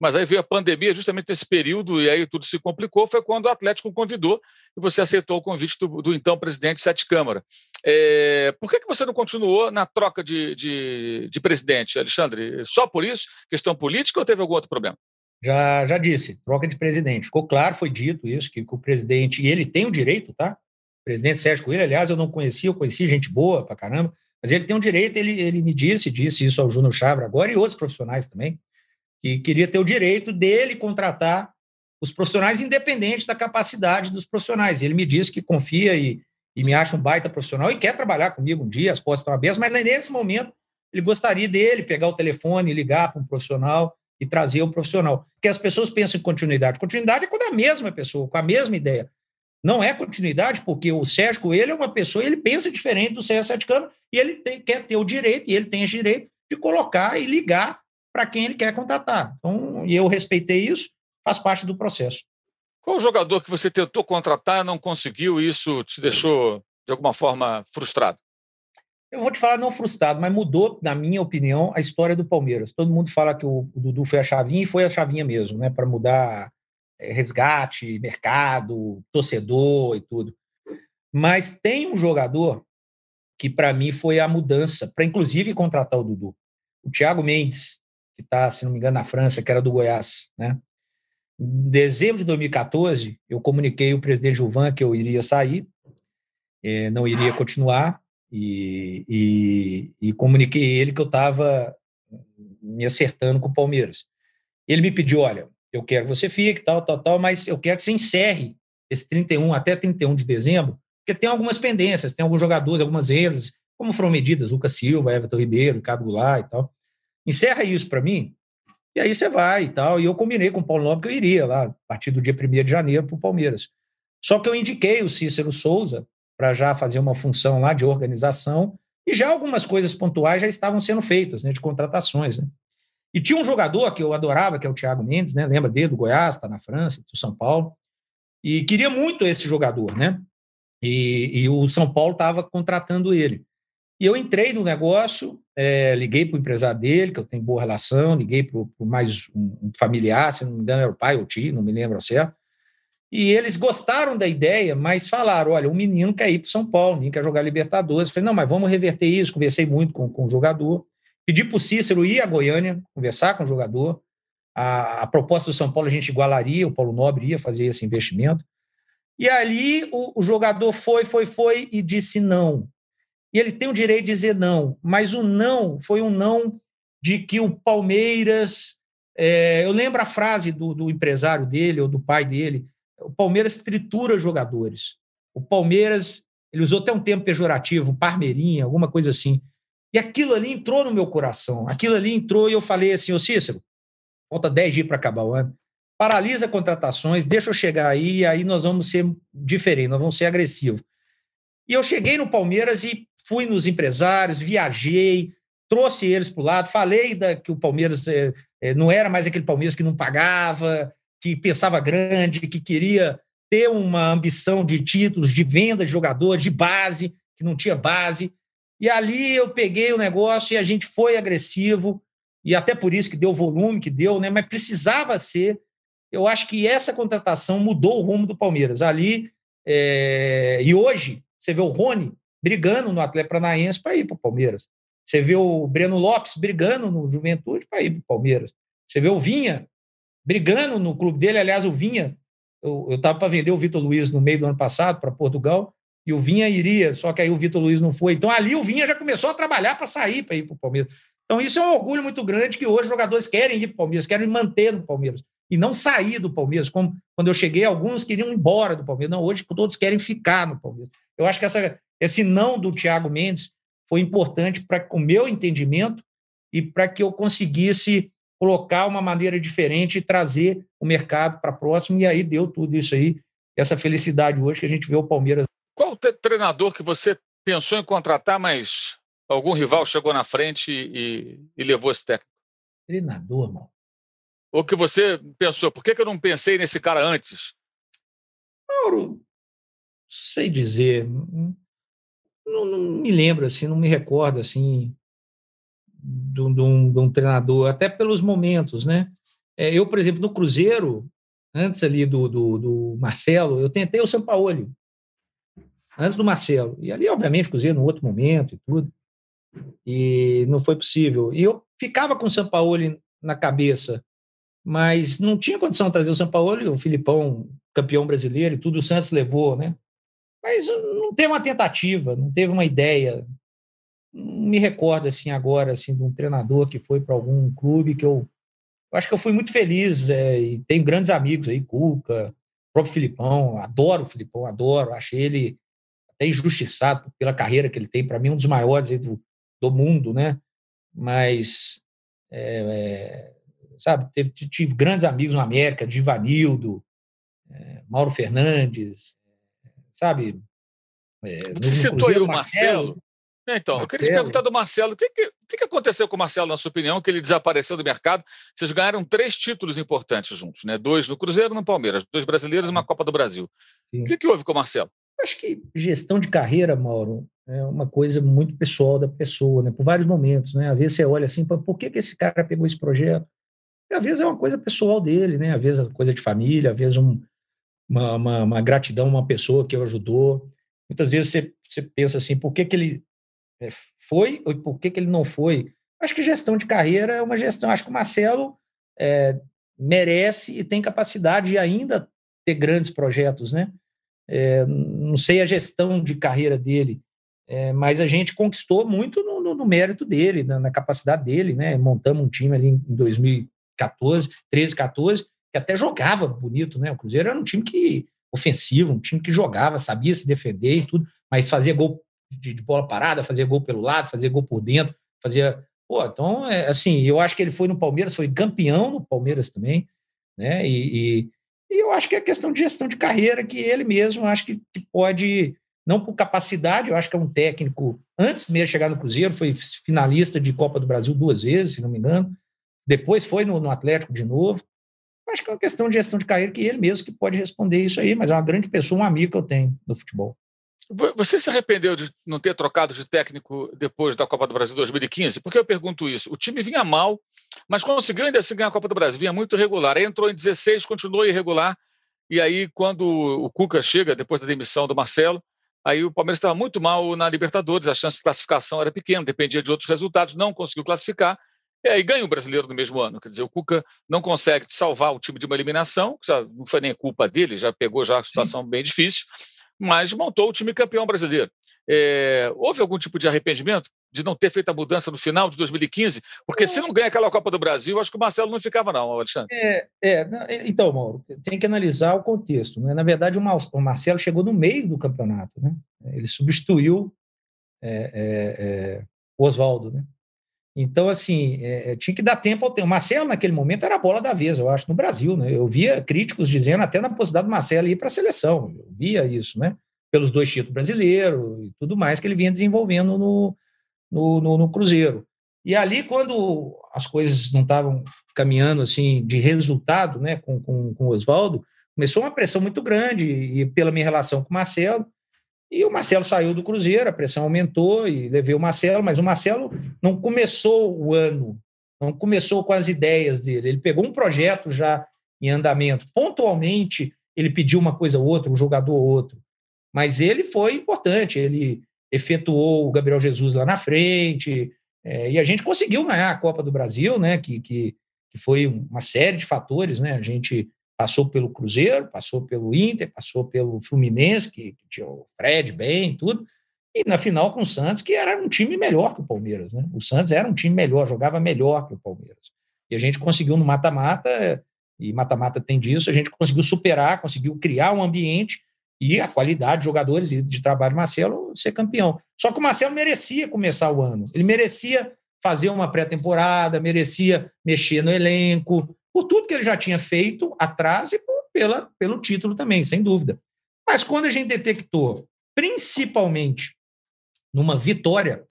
mas aí veio a pandemia justamente nesse período e aí tudo se complicou. Foi quando o Atlético convidou e você aceitou o convite do, do então presidente Sete Câmara. É, por que, que você não continuou na troca de, de, de, presidente, Alexandre? Só por isso? Questão política ou teve algum outro problema? Já, já disse, troca de presidente. Ficou claro, foi dito isso, que, que o presidente, e ele tem o direito, tá? O presidente Sérgio Coelho, aliás, eu não conhecia, eu conheci gente boa pra caramba, mas ele tem o direito, ele, ele me disse, disse isso ao Júnior Chavra agora e outros profissionais também, que queria ter o direito dele contratar os profissionais independente da capacidade dos profissionais. Ele me disse que confia e, e me acha um baita profissional e quer trabalhar comigo um dia, as portas estão abertas, mas nesse momento ele gostaria dele pegar o telefone, ligar para um profissional e trazer o profissional. Porque as pessoas pensam em continuidade. Continuidade é quando a mesma pessoa, com a mesma ideia. Não é continuidade, porque o Sérgio Coelho é uma pessoa, ele pensa diferente do Sérgio Câmara e ele tem, quer ter o direito, e ele tem esse direito de colocar e ligar para quem ele quer contratar. Então, e eu respeitei isso, faz parte do processo. Qual o jogador que você tentou contratar não conseguiu e isso te deixou, de alguma forma, frustrado? Eu vou te falar, não frustrado, mas mudou, na minha opinião, a história do Palmeiras. Todo mundo fala que o, Dudu foi a chavinha e foi a chavinha mesmo, né? Para mudar é, resgate, mercado, torcedor e tudo. Mas tem um jogador que, para mim, foi a mudança, para inclusive contratar o Dudu. O Thiago Mendes que está, se não me engano, na França, que era do Goiás. Né? Em dezembro de 2014, eu comuniquei ao presidente Gilvan que eu iria sair, eh, não iria continuar, e, e, e comuniquei ele que eu estava me acertando com o Palmeiras. Ele me pediu: olha, eu quero que você fique, tal, tal, tal, mas eu quero que você encerre esse 31 até 31 de dezembro, porque tem algumas pendências, tem alguns jogadores, algumas vendas, como foram medidas, Lucas Silva, Everton Ribeiro, Ricardo Goulart e tal encerra isso para mim, e aí você vai e tal. E eu combinei com o Paulo Nobre que eu iria lá, a partir do dia 1 de janeiro, para o Palmeiras. Só que eu indiquei o Cícero Souza para já fazer uma função lá de organização, e já algumas coisas pontuais já estavam sendo feitas, né, de contratações. Né? E tinha um jogador que eu adorava, que é o Thiago Mendes, né? Lembra dele, do Goiás, está na França, do São Paulo. E queria muito esse jogador, né? E, e o São Paulo estava contratando ele. E eu entrei no negócio, é, liguei para o empresário dele, que eu tenho boa relação, liguei para mais um familiar, se não me engano era o pai ou o tio, não me lembro ao certo. E eles gostaram da ideia, mas falaram: olha, o menino quer ir para São Paulo, o menino quer jogar Libertadores. Eu falei: não, mas vamos reverter isso. Conversei muito com, com o jogador. Pedi para o Cícero ir a Goiânia, conversar com o jogador. A, a, proposta do São Paulo a gente igualaria, o Paulo Nobre ia fazer esse investimento. E ali o, o jogador foi, foi, foi e disse não e ele tem o direito de dizer não, mas o não foi um não de que o Palmeiras. É, eu lembro a frase do, do empresário dele ou do pai dele: o Palmeiras tritura jogadores. O Palmeiras, ele usou até um termo pejorativo, parmeirinha, alguma coisa assim. E aquilo ali entrou no meu coração. Aquilo ali entrou e eu falei assim: Ô Cícero, falta 10 dias para acabar o ano. Paralisa contratações, deixa eu chegar aí, e aí nós vamos ser diferentes, nós vamos ser agressivos. E eu cheguei no Palmeiras e fui nos empresários, viajei, trouxe eles para o lado, falei da, que o Palmeiras é, não era mais aquele Palmeiras que não pagava, que pensava grande, que queria ter uma ambição de títulos, de venda de jogadores, de base, que não tinha base. E ali eu peguei o negócio e a gente foi agressivo, e até por isso que deu o volume que deu, né? mas precisava ser. Eu acho que essa contratação mudou o rumo do Palmeiras. Ali, é... e hoje, você vê o Rony, brigando no Atlético Paranaense para ir para o Palmeiras. Você vê o Breno Lopes brigando no Juventude para ir para o Palmeiras. Você vê o Vinha brigando no clube dele. Aliás, o Vinha, eu estava para vender o Vitor Luiz no meio do ano passado para Portugal e o Vinha iria, só que aí o Vitor Luiz não foi. Então ali o Vinha já começou a trabalhar para sair para ir para o Palmeiras. Então isso é um orgulho muito grande que hoje os jogadores querem ir para o Palmeiras, querem manter no Palmeiras e não sair do Palmeiras. Como quando eu cheguei, alguns queriam ir embora do Palmeiras. Não, hoje todos querem ficar no Palmeiras. Eu acho que essa, esse não do Thiago Mendes foi importante para o meu entendimento e para que eu conseguisse colocar uma maneira diferente e trazer o mercado para próximo, e aí deu tudo isso aí, essa felicidade hoje que a gente vê o Palmeiras. Qual treinador que você pensou em contratar, mas algum rival chegou na frente e, e levou esse técnico? Treinador, mano. Ou que você pensou, por que, que eu não pensei nesse cara antes? Mauro, sei dizer. Não, não, me lembro, assim, não me recordo, assim, de um, de um treinador, até pelos momentos, né? É, eu, por exemplo, no Cruzeiro, antes ali do, do, do Marcelo, eu tentei o São Paulo, antes do Marcelo. E ali, obviamente, Cruzeiro no outro momento e tudo. E não foi possível. E eu ficava com o São Paulo na cabeça, mas não tinha condição de trazer o São Paulo, o Filipão, campeão brasileiro e tudo, o Santos levou, né? Mas não teve uma tentativa, não teve uma ideia. Não me recordo assim agora assim de um treinador que foi para algum clube que eu, eu, acho que eu fui muito feliz é, e tenho grandes amigos aí, Cuca, o próprio Filipão, adoro o Filipão, adoro, achei ele até injustiçado pela carreira que ele tem, para mim um dos maiores do, do mundo, né? Mas é, é, sabe, teve, tive grandes amigos no América, Divanildo, é, Mauro Fernandes, sabe? É, Você citou aí o Marcelo. Marcelo. É, então, Marcelo. eu queria te perguntar do Marcelo, o que, que, que, aconteceu com o Marcelo, na sua opinião, que ele desapareceu do mercado? Vocês ganharam três títulos importantes juntos, né? Dois no Cruzeiro e no Palmeiras, dois brasileiros e uma Copa do Brasil. Sim. O que, que houve com o Marcelo? Acho que gestão de carreira, Mauro, é uma coisa muito pessoal da pessoa, né? Por vários momentos, né? Às vezes você olha assim, por que, que esse cara pegou esse projeto? E às vezes é uma coisa pessoal dele, né? Às vezes é coisa de família, às vezes um, uma, uma, uma, gratidão a uma pessoa que o ajudou. Muitas vezes você, você pensa assim, por que, que ele foi ou por que, que ele não foi? Acho que gestão de carreira é uma gestão. Acho que o Marcelo é, merece e tem capacidade de ainda ter grandes projetos, né? É, não sei a gestão de carreira dele, é, mas a gente conquistou muito no, no, no mérito dele, na, na, capacidade dele, né? Montamos um time ali em 2014, 13, 14, que até jogava bonito, né? O Cruzeiro era um time que ofensivo, um time que jogava, sabia se defender e tudo, mas fazia gol de, de bola parada, fazia gol pelo lado, fazia gol por dentro, fazia. Pô, então, é, assim, eu acho que ele foi no Palmeiras, foi campeão no Palmeiras também, né? E, e, e eu acho que é questão de gestão de carreira que ele mesmo acho que, que pode, não por capacidade, eu acho que é um técnico, antes mesmo de chegar no Cruzeiro, foi finalista de Copa do Brasil duas vezes, se não me engano, depois foi no, no Atlético de novo, Acho que é uma questão de gestão de carreira que ele mesmo que pode responder isso aí, mas é uma grande pessoa, um amigo que eu tenho do futebol. Você se arrependeu de não ter trocado de técnico depois da Copa do Brasil 2015? Por que eu pergunto isso? O time vinha mal, mas conseguiu ainda assim ganhar a Copa do Brasil, vinha muito irregular. Aí entrou em 16, continuou irregular, e aí quando o Cuca chega, depois da demissão do Marcelo, aí o Palmeiras estava muito mal na Libertadores, a chance de classificação era pequena, dependia de outros resultados, não conseguiu classificar, e ganha o brasileiro no mesmo ano. Quer dizer, o Cuca não consegue salvar o time de uma eliminação, que já não foi nem culpa dele, já pegou já a situação Sim. bem difícil, mas montou o time campeão brasileiro. É, houve algum tipo de arrependimento de não ter feito a mudança no final de 2015? Porque se não ganha aquela Copa do Brasil, acho que o Marcelo não ficava, não, Alexandre. É, é, é então, Mauro, tem que analisar o contexto. Né? Na verdade, o Marcelo chegou no meio do campeonato. Né? Ele substituiu é, é, é o Oswaldo. Né? Então, assim, é, é, tinha que dar tempo ao tempo. Marcelo, naquele momento, era a bola da vez, eu acho, no Brasil. Né? Eu via críticos dizendo até na possibilidade do Marcelo ir para a seleção. Eu via isso, né? Pelos dois títulos brasileiros e tudo mais que ele vinha desenvolvendo no, no, no, no Cruzeiro. E ali, quando as coisas não estavam caminhando assim de resultado né, com, com, com o Oswaldo, começou uma pressão muito grande, e pela minha relação com o Marcelo, e o Marcelo saiu do Cruzeiro, a pressão aumentou e levei o Marcelo, mas o Marcelo não começou o ano, não começou com as ideias dele. Ele pegou um projeto já em andamento. Pontualmente, ele pediu uma coisa ou outra, um jogador ou outro. Mas ele foi importante, ele efetuou o Gabriel Jesus lá na frente, é, e a gente conseguiu ganhar a Copa do Brasil, né? Que, que, que foi uma série de fatores, né? A gente passou pelo Cruzeiro, passou pelo Inter, passou pelo Fluminense, que, que tinha o Fred bem, tudo, e na final com o Santos, que era um time melhor que o Palmeiras, né? O Santos era um time melhor, jogava melhor que o Palmeiras. E a gente conseguiu no mata-mata, e mata-mata tem disso, a gente conseguiu superar, conseguiu criar um ambiente e a qualidade de jogadores e de trabalho Marcelo ser campeão. Só que o Marcelo merecia começar o ano, ele merecia fazer uma pré-temporada, merecia mexer no elenco, por tudo que ele já tinha feito atrás e por, pela, pelo título também, sem dúvida. Mas quando a gente detectou, principalmente numa vitória,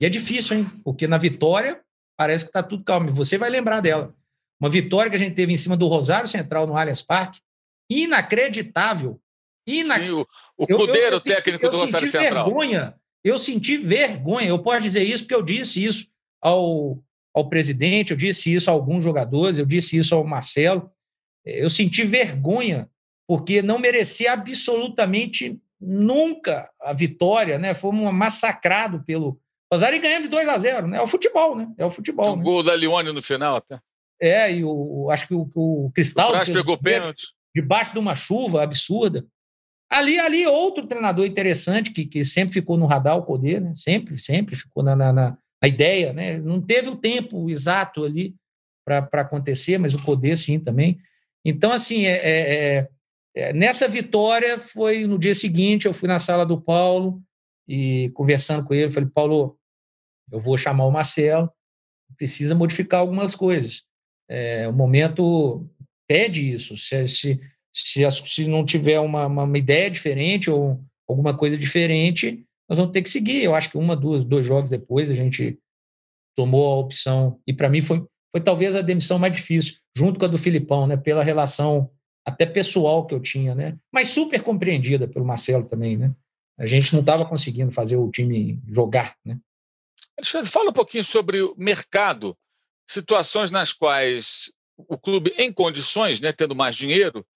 e é difícil, hein? Porque na vitória parece que está tudo calmo. Você vai lembrar dela. Uma vitória que a gente teve em cima do Rosário Central no Allianz Parque, inacreditável. Inac... Sim, o, o Cudeiro, o técnico eu, do Rosário Central. Vergonha, eu senti vergonha. Eu posso dizer isso porque eu disse isso ao, ao presidente, eu disse isso a alguns jogadores, eu disse isso ao Marcelo. Eu senti vergonha porque não merecia absolutamente nunca a vitória, né? Fomos massacrado pelo Rosário e ganhamos de 2 a 0, né? É o futebol, né? É o futebol. O né? gol da Lione no final até. É, e o, acho que o, o Cristal. O pegou pênalti. Debaixo de uma chuva absurda. Ali, ali, outro treinador interessante que, que sempre ficou no radar, o poder, né? Sempre, sempre ficou na, na, na, ideia, né? Não teve o tempo exato ali para acontecer, mas o poder sim também. Então, assim, é, é, é, é, nessa vitória foi no dia seguinte, eu fui na sala do Paulo e conversando com ele, falei, Paulo, eu vou chamar o Marcelo, precisa modificar algumas coisas. É, o momento pede isso. Se, se, se, se não tiver uma, uma, ideia diferente ou alguma coisa diferente, nós vamos ter que seguir. Eu acho que uma, duas, dois jogos depois a gente tomou a opção, e para mim foi, foi talvez a demissão mais difícil, junto com a do Filipão, né, pela relação até pessoal que eu tinha, né, mas super compreendida pelo Marcelo também, né. A gente não estava conseguindo fazer o time jogar, né. Alexandre, fala um pouquinho sobre o mercado, situações nas quais o clube, em condições, né, tendo mais dinheiro,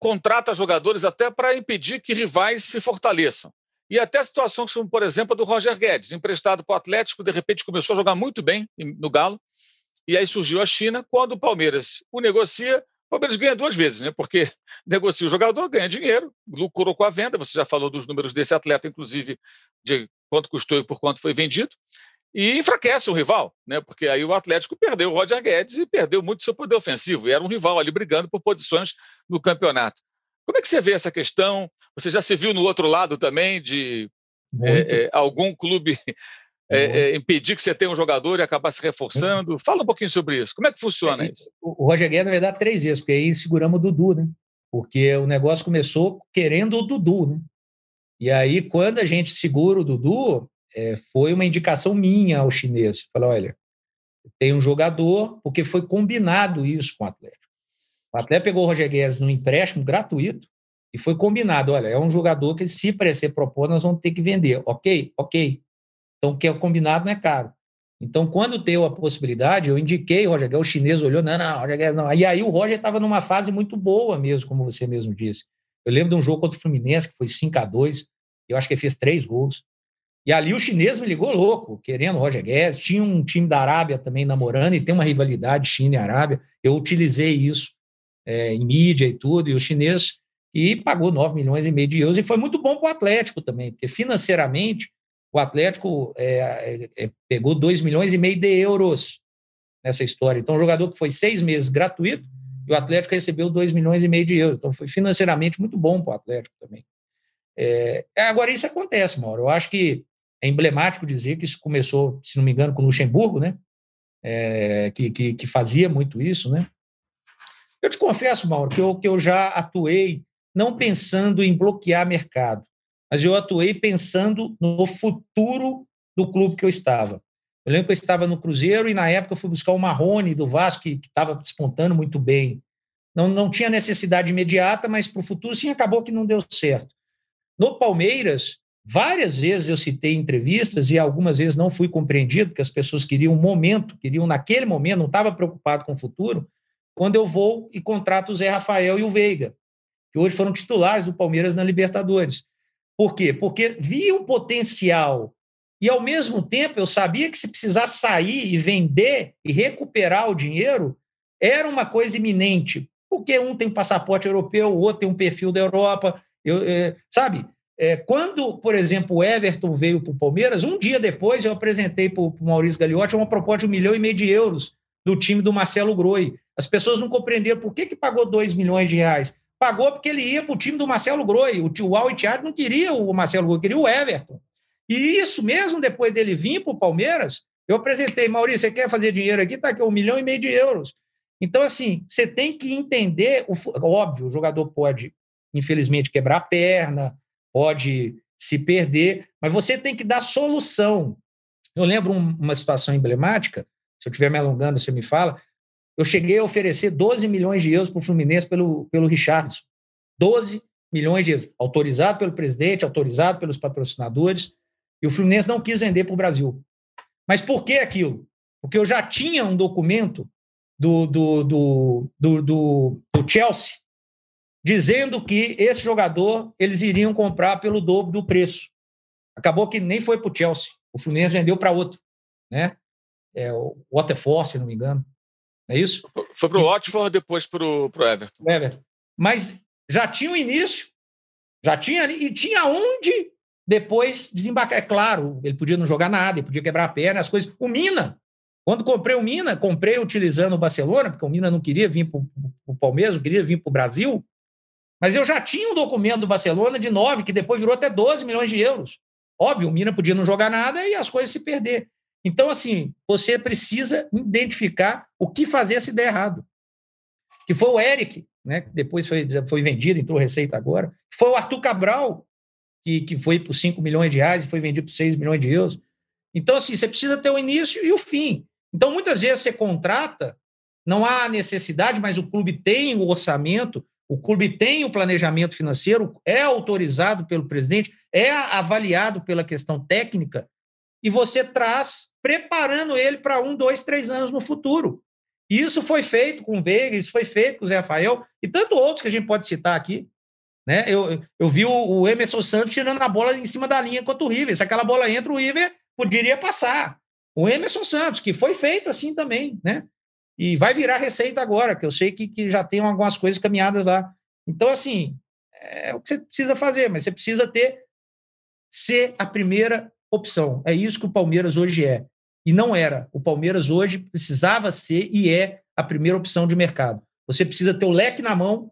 contrata jogadores até para impedir que rivais se fortaleçam. E até situações como, por exemplo, a do Roger Guedes, emprestado para o Atlético, de repente começou a jogar muito bem no Galo, e aí surgiu a China, quando o Palmeiras o negocia, o Palmeiras ganha duas vezes, né? Porque negocia o jogador, ganha dinheiro, lucrou com a venda, você já falou dos números desse atleta, inclusive, de quanto custou e por quanto foi vendido e enfraquece o rival, né? porque aí o Atlético perdeu o Roger Guedes e perdeu muito seu poder ofensivo, e era um rival ali brigando por posições no campeonato. Como é que você vê essa questão? Você já se viu no outro lado também de é, é, algum clube é, impedir que você tenha um jogador e acabar se reforçando? Fala um pouquinho sobre isso. Como é que funciona isso? O Roger Guedes, na verdade, três vezes, porque aí seguramos o Dudu, né? Porque o negócio começou querendo o Dudu, né? E aí, quando a gente segura o Dudu, é, foi uma indicação minha ao chinês. Falou, olha, tem um jogador, porque foi combinado isso com o Atlético. O Atlético pegou o Roger Guedes no empréstimo gratuito e foi combinado, olha, é um jogador que se parecer propor, nós vamos ter que vender. Ok? Ok. Então, o que é combinado não é caro. Então, quando deu a possibilidade, eu indiquei o Roger Guedes, o chinês olhou, não, não, Roger Guedes não. E aí o Roger estava numa fase muito boa mesmo, como você mesmo disse. Eu lembro de um jogo contra o Fluminense, que foi 5 a 2 eu acho que ele fez três gols. E ali o chinês me ligou louco, querendo o Roger Guedes. Tinha um time da Arábia também namorando, e tem uma rivalidade China e Arábia. Eu utilizei isso é, em mídia e tudo, e o chinês e pagou 9 milhões e meio de euros, e foi muito bom para o Atlético também, porque financeiramente o Atlético é, é, pegou 2 milhões e meio de euros nessa história. Então, um jogador que foi seis meses gratuito, e o Atlético recebeu 2 milhões e meio de euros. Então, foi financeiramente muito bom para o Atlético também. É, agora, isso acontece, Mauro. Eu acho que é emblemático dizer que isso começou, se não me engano, com o Luxemburgo, né? É, que, que, que, fazia muito isso, né? Eu te confesso, Mauro, que eu, que eu já atuei não pensando em bloquear mercado, mas eu atuei pensando no futuro do clube que eu estava. Eu lembro que eu estava no Cruzeiro e na época eu fui buscar o Marrone do Vasco, que estava despontando muito bem. Não, não tinha necessidade imediata, mas para o futuro sim acabou que não deu certo. No Palmeiras, Várias vezes eu citei entrevistas e algumas vezes não fui compreendido, porque as pessoas queriam um momento, queriam naquele momento, não estava preocupado com o futuro, quando eu vou e contrato o Zé Rafael e o Veiga, que hoje foram titulares do Palmeiras na Libertadores. Por quê? Porque via um potencial e, ao mesmo tempo, eu sabia que se precisasse sair e vender e recuperar o dinheiro, era uma coisa iminente, porque um tem passaporte europeu, o outro tem um perfil da Europa, eu, é, sabe? É, quando, por exemplo, o Everton veio para o Palmeiras, um dia depois eu apresentei para o Maurício Gagliotti uma proposta de um milhão e meio de euros do time do Marcelo Groi. As pessoas não compreenderam por que, que pagou dois milhões de reais. Pagou porque ele ia para o time do Marcelo Groi. O tio Al Thiago não queria o Marcelo Groi, queria o Everton. E isso mesmo depois dele vir para o Palmeiras, Eu apresentei, Maurício, você quer fazer dinheiro aqui? Está aqui um milhão e meio de euros. Então, assim, você tem que entender, o, óbvio, o jogador pode, infelizmente, quebrar a perna, pode se perder, mas você tem que dar solução. Eu lembro uma situação emblemática, se eu estiver me alongando, você me fala, eu cheguei a oferecer 12 milhões de euros para o Fluminense pelo, pelo Richardson. 12 milhões de euros. Autorizado pelo presidente, autorizado pelos patrocinadores, e o Fluminense não quis vender para o Brasil. Mas por que aquilo? Porque eu já tinha um documento do, do, do, do, do, do Chelsea dizendo que esse jogador eles iriam comprar pelo dobro do preço. Acabou que nem foi para o Chelsea. O Fluminense vendeu para outro, né? É, o Waterford, se não me engano. É isso? Foi para o Watford, depois para o Everton. Everton. Mas já tinha o início, já tinha ali, e tinha onde depois desembarcar. É claro, ele podia não jogar nada, ele podia quebrar a perna, as coisas. O Mina, quando comprei o Mina, comprei utilizando o Barcelona, porque o Mina não queria vir para o Palmeiras, queria vir para o Brasil, mas eu já tinha um documento do Barcelona de 9, que depois virou até 12 milhões de euros. Óbvio, o Mina podia não jogar nada e as coisas se perder. Então, assim, você precisa identificar o que fazer se der errado. Que foi o Eric, né, que depois foi, já foi vendido, entrou receita agora. Foi o Arthur Cabral, que, que foi por 5 milhões de reais e foi vendido por 6 milhões de euros. Então, assim, você precisa ter o início e o fim. Então, muitas vezes você contrata, não há necessidade, mas o clube tem o orçamento, o clube tem o planejamento financeiro, é autorizado pelo presidente, é avaliado pela questão técnica, e você traz preparando ele para um, dois, três anos no futuro. Isso foi feito com o Veiga, isso foi feito com o Zé Rafael e tanto outros que a gente pode citar aqui. Né? Eu, eu vi o, Emerson Santos tirando a bola em cima da linha contra o River. Se aquela bola entra, o River poderia passar. O Emerson Santos, que foi feito assim também, né? E vai virar receita agora, que eu sei que, que já tem algumas coisas caminhadas lá. Então, assim, é o que você precisa fazer, mas você precisa ter ser a primeira opção. É isso que o Palmeiras hoje é. E não era. O Palmeiras hoje precisava ser e é a primeira opção de mercado. Você precisa ter o leque na mão,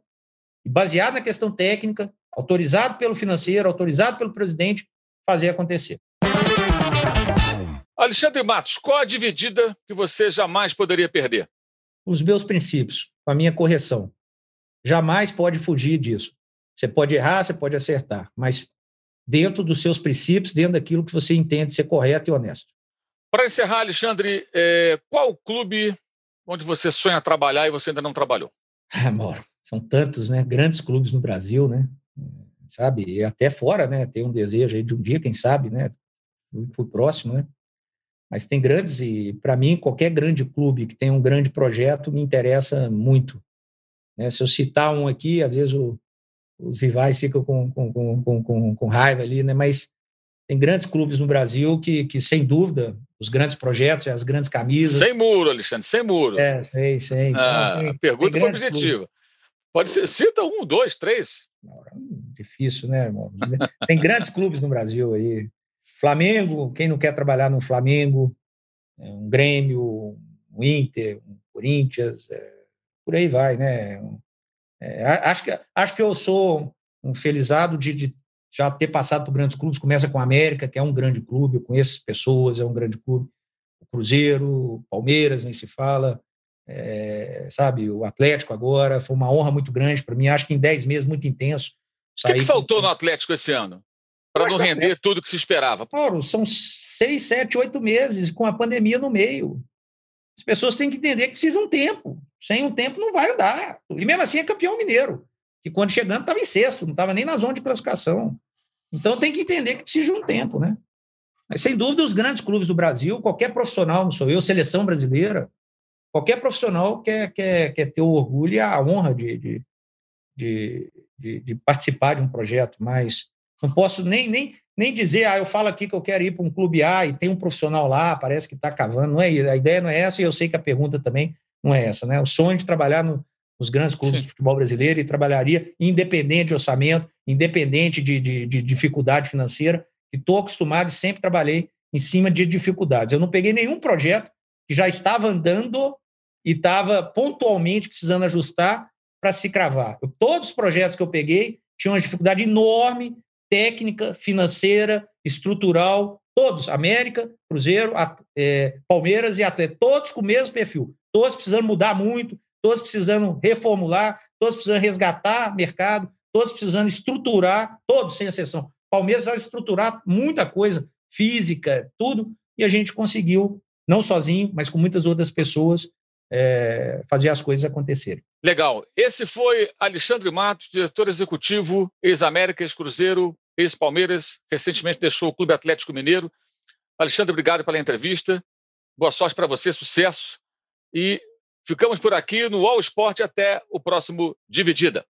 baseado na questão técnica, autorizado pelo financeiro, autorizado pelo presidente, fazer acontecer. Alexandre Matos, qual a dividida que você jamais poderia perder? Os meus princípios, a minha correção. Jamais pode fugir disso. Você pode errar, você pode acertar, mas dentro dos seus princípios, dentro daquilo que você entende ser correto e honesto. Para encerrar, Alexandre, é, qual clube onde você sonha trabalhar e você ainda não trabalhou? Ah, Mauro, são tantos, né? Grandes clubes no Brasil, né? Sabe? E até fora, né? Tem um desejo aí de um dia, quem sabe, né? Fui próximo, né? Mas tem grandes e, para mim, qualquer grande clube que tem um grande projeto me interessa muito. Né? Se eu citar um aqui, às vezes o, os rivais ficam com, com, com, com, com raiva ali, né? Mas tem grandes clubes no Brasil que, que sem dúvida, os grandes projetos, as grandes camisas. Sem muro, Alexandre, sem muro. É, sei, sei. Então, ah, tem, a pergunta foi objetiva. Clubes. Pode ser, cita um, dois, três. É difícil, né, irmão? Tem grandes clubes no Brasil aí. Flamengo, quem não quer trabalhar no Flamengo, é, um Grêmio, um Inter, um Corinthians, é, por aí vai, né? É, acho, que, acho que eu sou um felizado de, de já ter passado por grandes clubes, começa com a América, que é um grande clube, eu conheço pessoas, é um grande clube, o Cruzeiro, Palmeiras, nem se fala, é, sabe, o Atlético agora, foi uma honra muito grande para mim, acho que em 10 meses, muito intenso. O que, que, faltou no Atlético esse ano? Para não render Atlético... tudo que se esperava? Paulo, são seis, sete, oito meses com a pandemia no meio. As pessoas têm que entender que precisa de um tempo. Sem um tempo não vai andar. E mesmo assim é campeão mineiro que quando chegando estava em sexto, não estava nem na zona de classificação. Então tem que entender que precisa de um tempo, né? Mas sem dúvida, os grandes clubes do Brasil, qualquer profissional, não sou eu, seleção brasileira, qualquer profissional quer, quer, quer ter o orgulho e a honra de, de, de, de, de participar de um projeto, mas não posso nem, nem, nem dizer, ah, eu falo aqui que eu quero ir para um clube A e tem um profissional lá, parece que está cavando. Não é, a ideia não é essa, e eu sei que a pergunta também não é essa, né? O sonho de trabalhar no, nos grandes clubes Sim. de futebol brasileiro e trabalharia independente de orçamento, independente de, de, de dificuldade financeira, e estou acostumado e sempre trabalhei em cima de dificuldades. Eu não peguei nenhum projeto que já estava andando e estava pontualmente precisando ajustar para se cravar. Eu, todos os projetos que eu peguei tinham uma dificuldade enorme, técnica, financeira, estrutural, todos, América, Cruzeiro, é, Palmeiras e até todos com o mesmo perfil, todos precisando mudar muito, todos precisando reformular, todos precisando resgatar mercado, todos precisando estruturar, todos sem exceção. Palmeiras vai estruturar muita coisa, física, tudo, e a gente conseguiu, não sozinho, mas com muitas outras pessoas, é, fazer as coisas acontecerem. Legal. Esse foi Alexandre Matos, diretor executivo, ex-América, ex-Cruzeiro, ex-Palmeiras, recentemente deixou o Clube Atlético Mineiro. Alexandre, obrigado pela entrevista. Boa sorte para você, sucesso. E ficamos por aqui no All Sport até o próximo Dividida.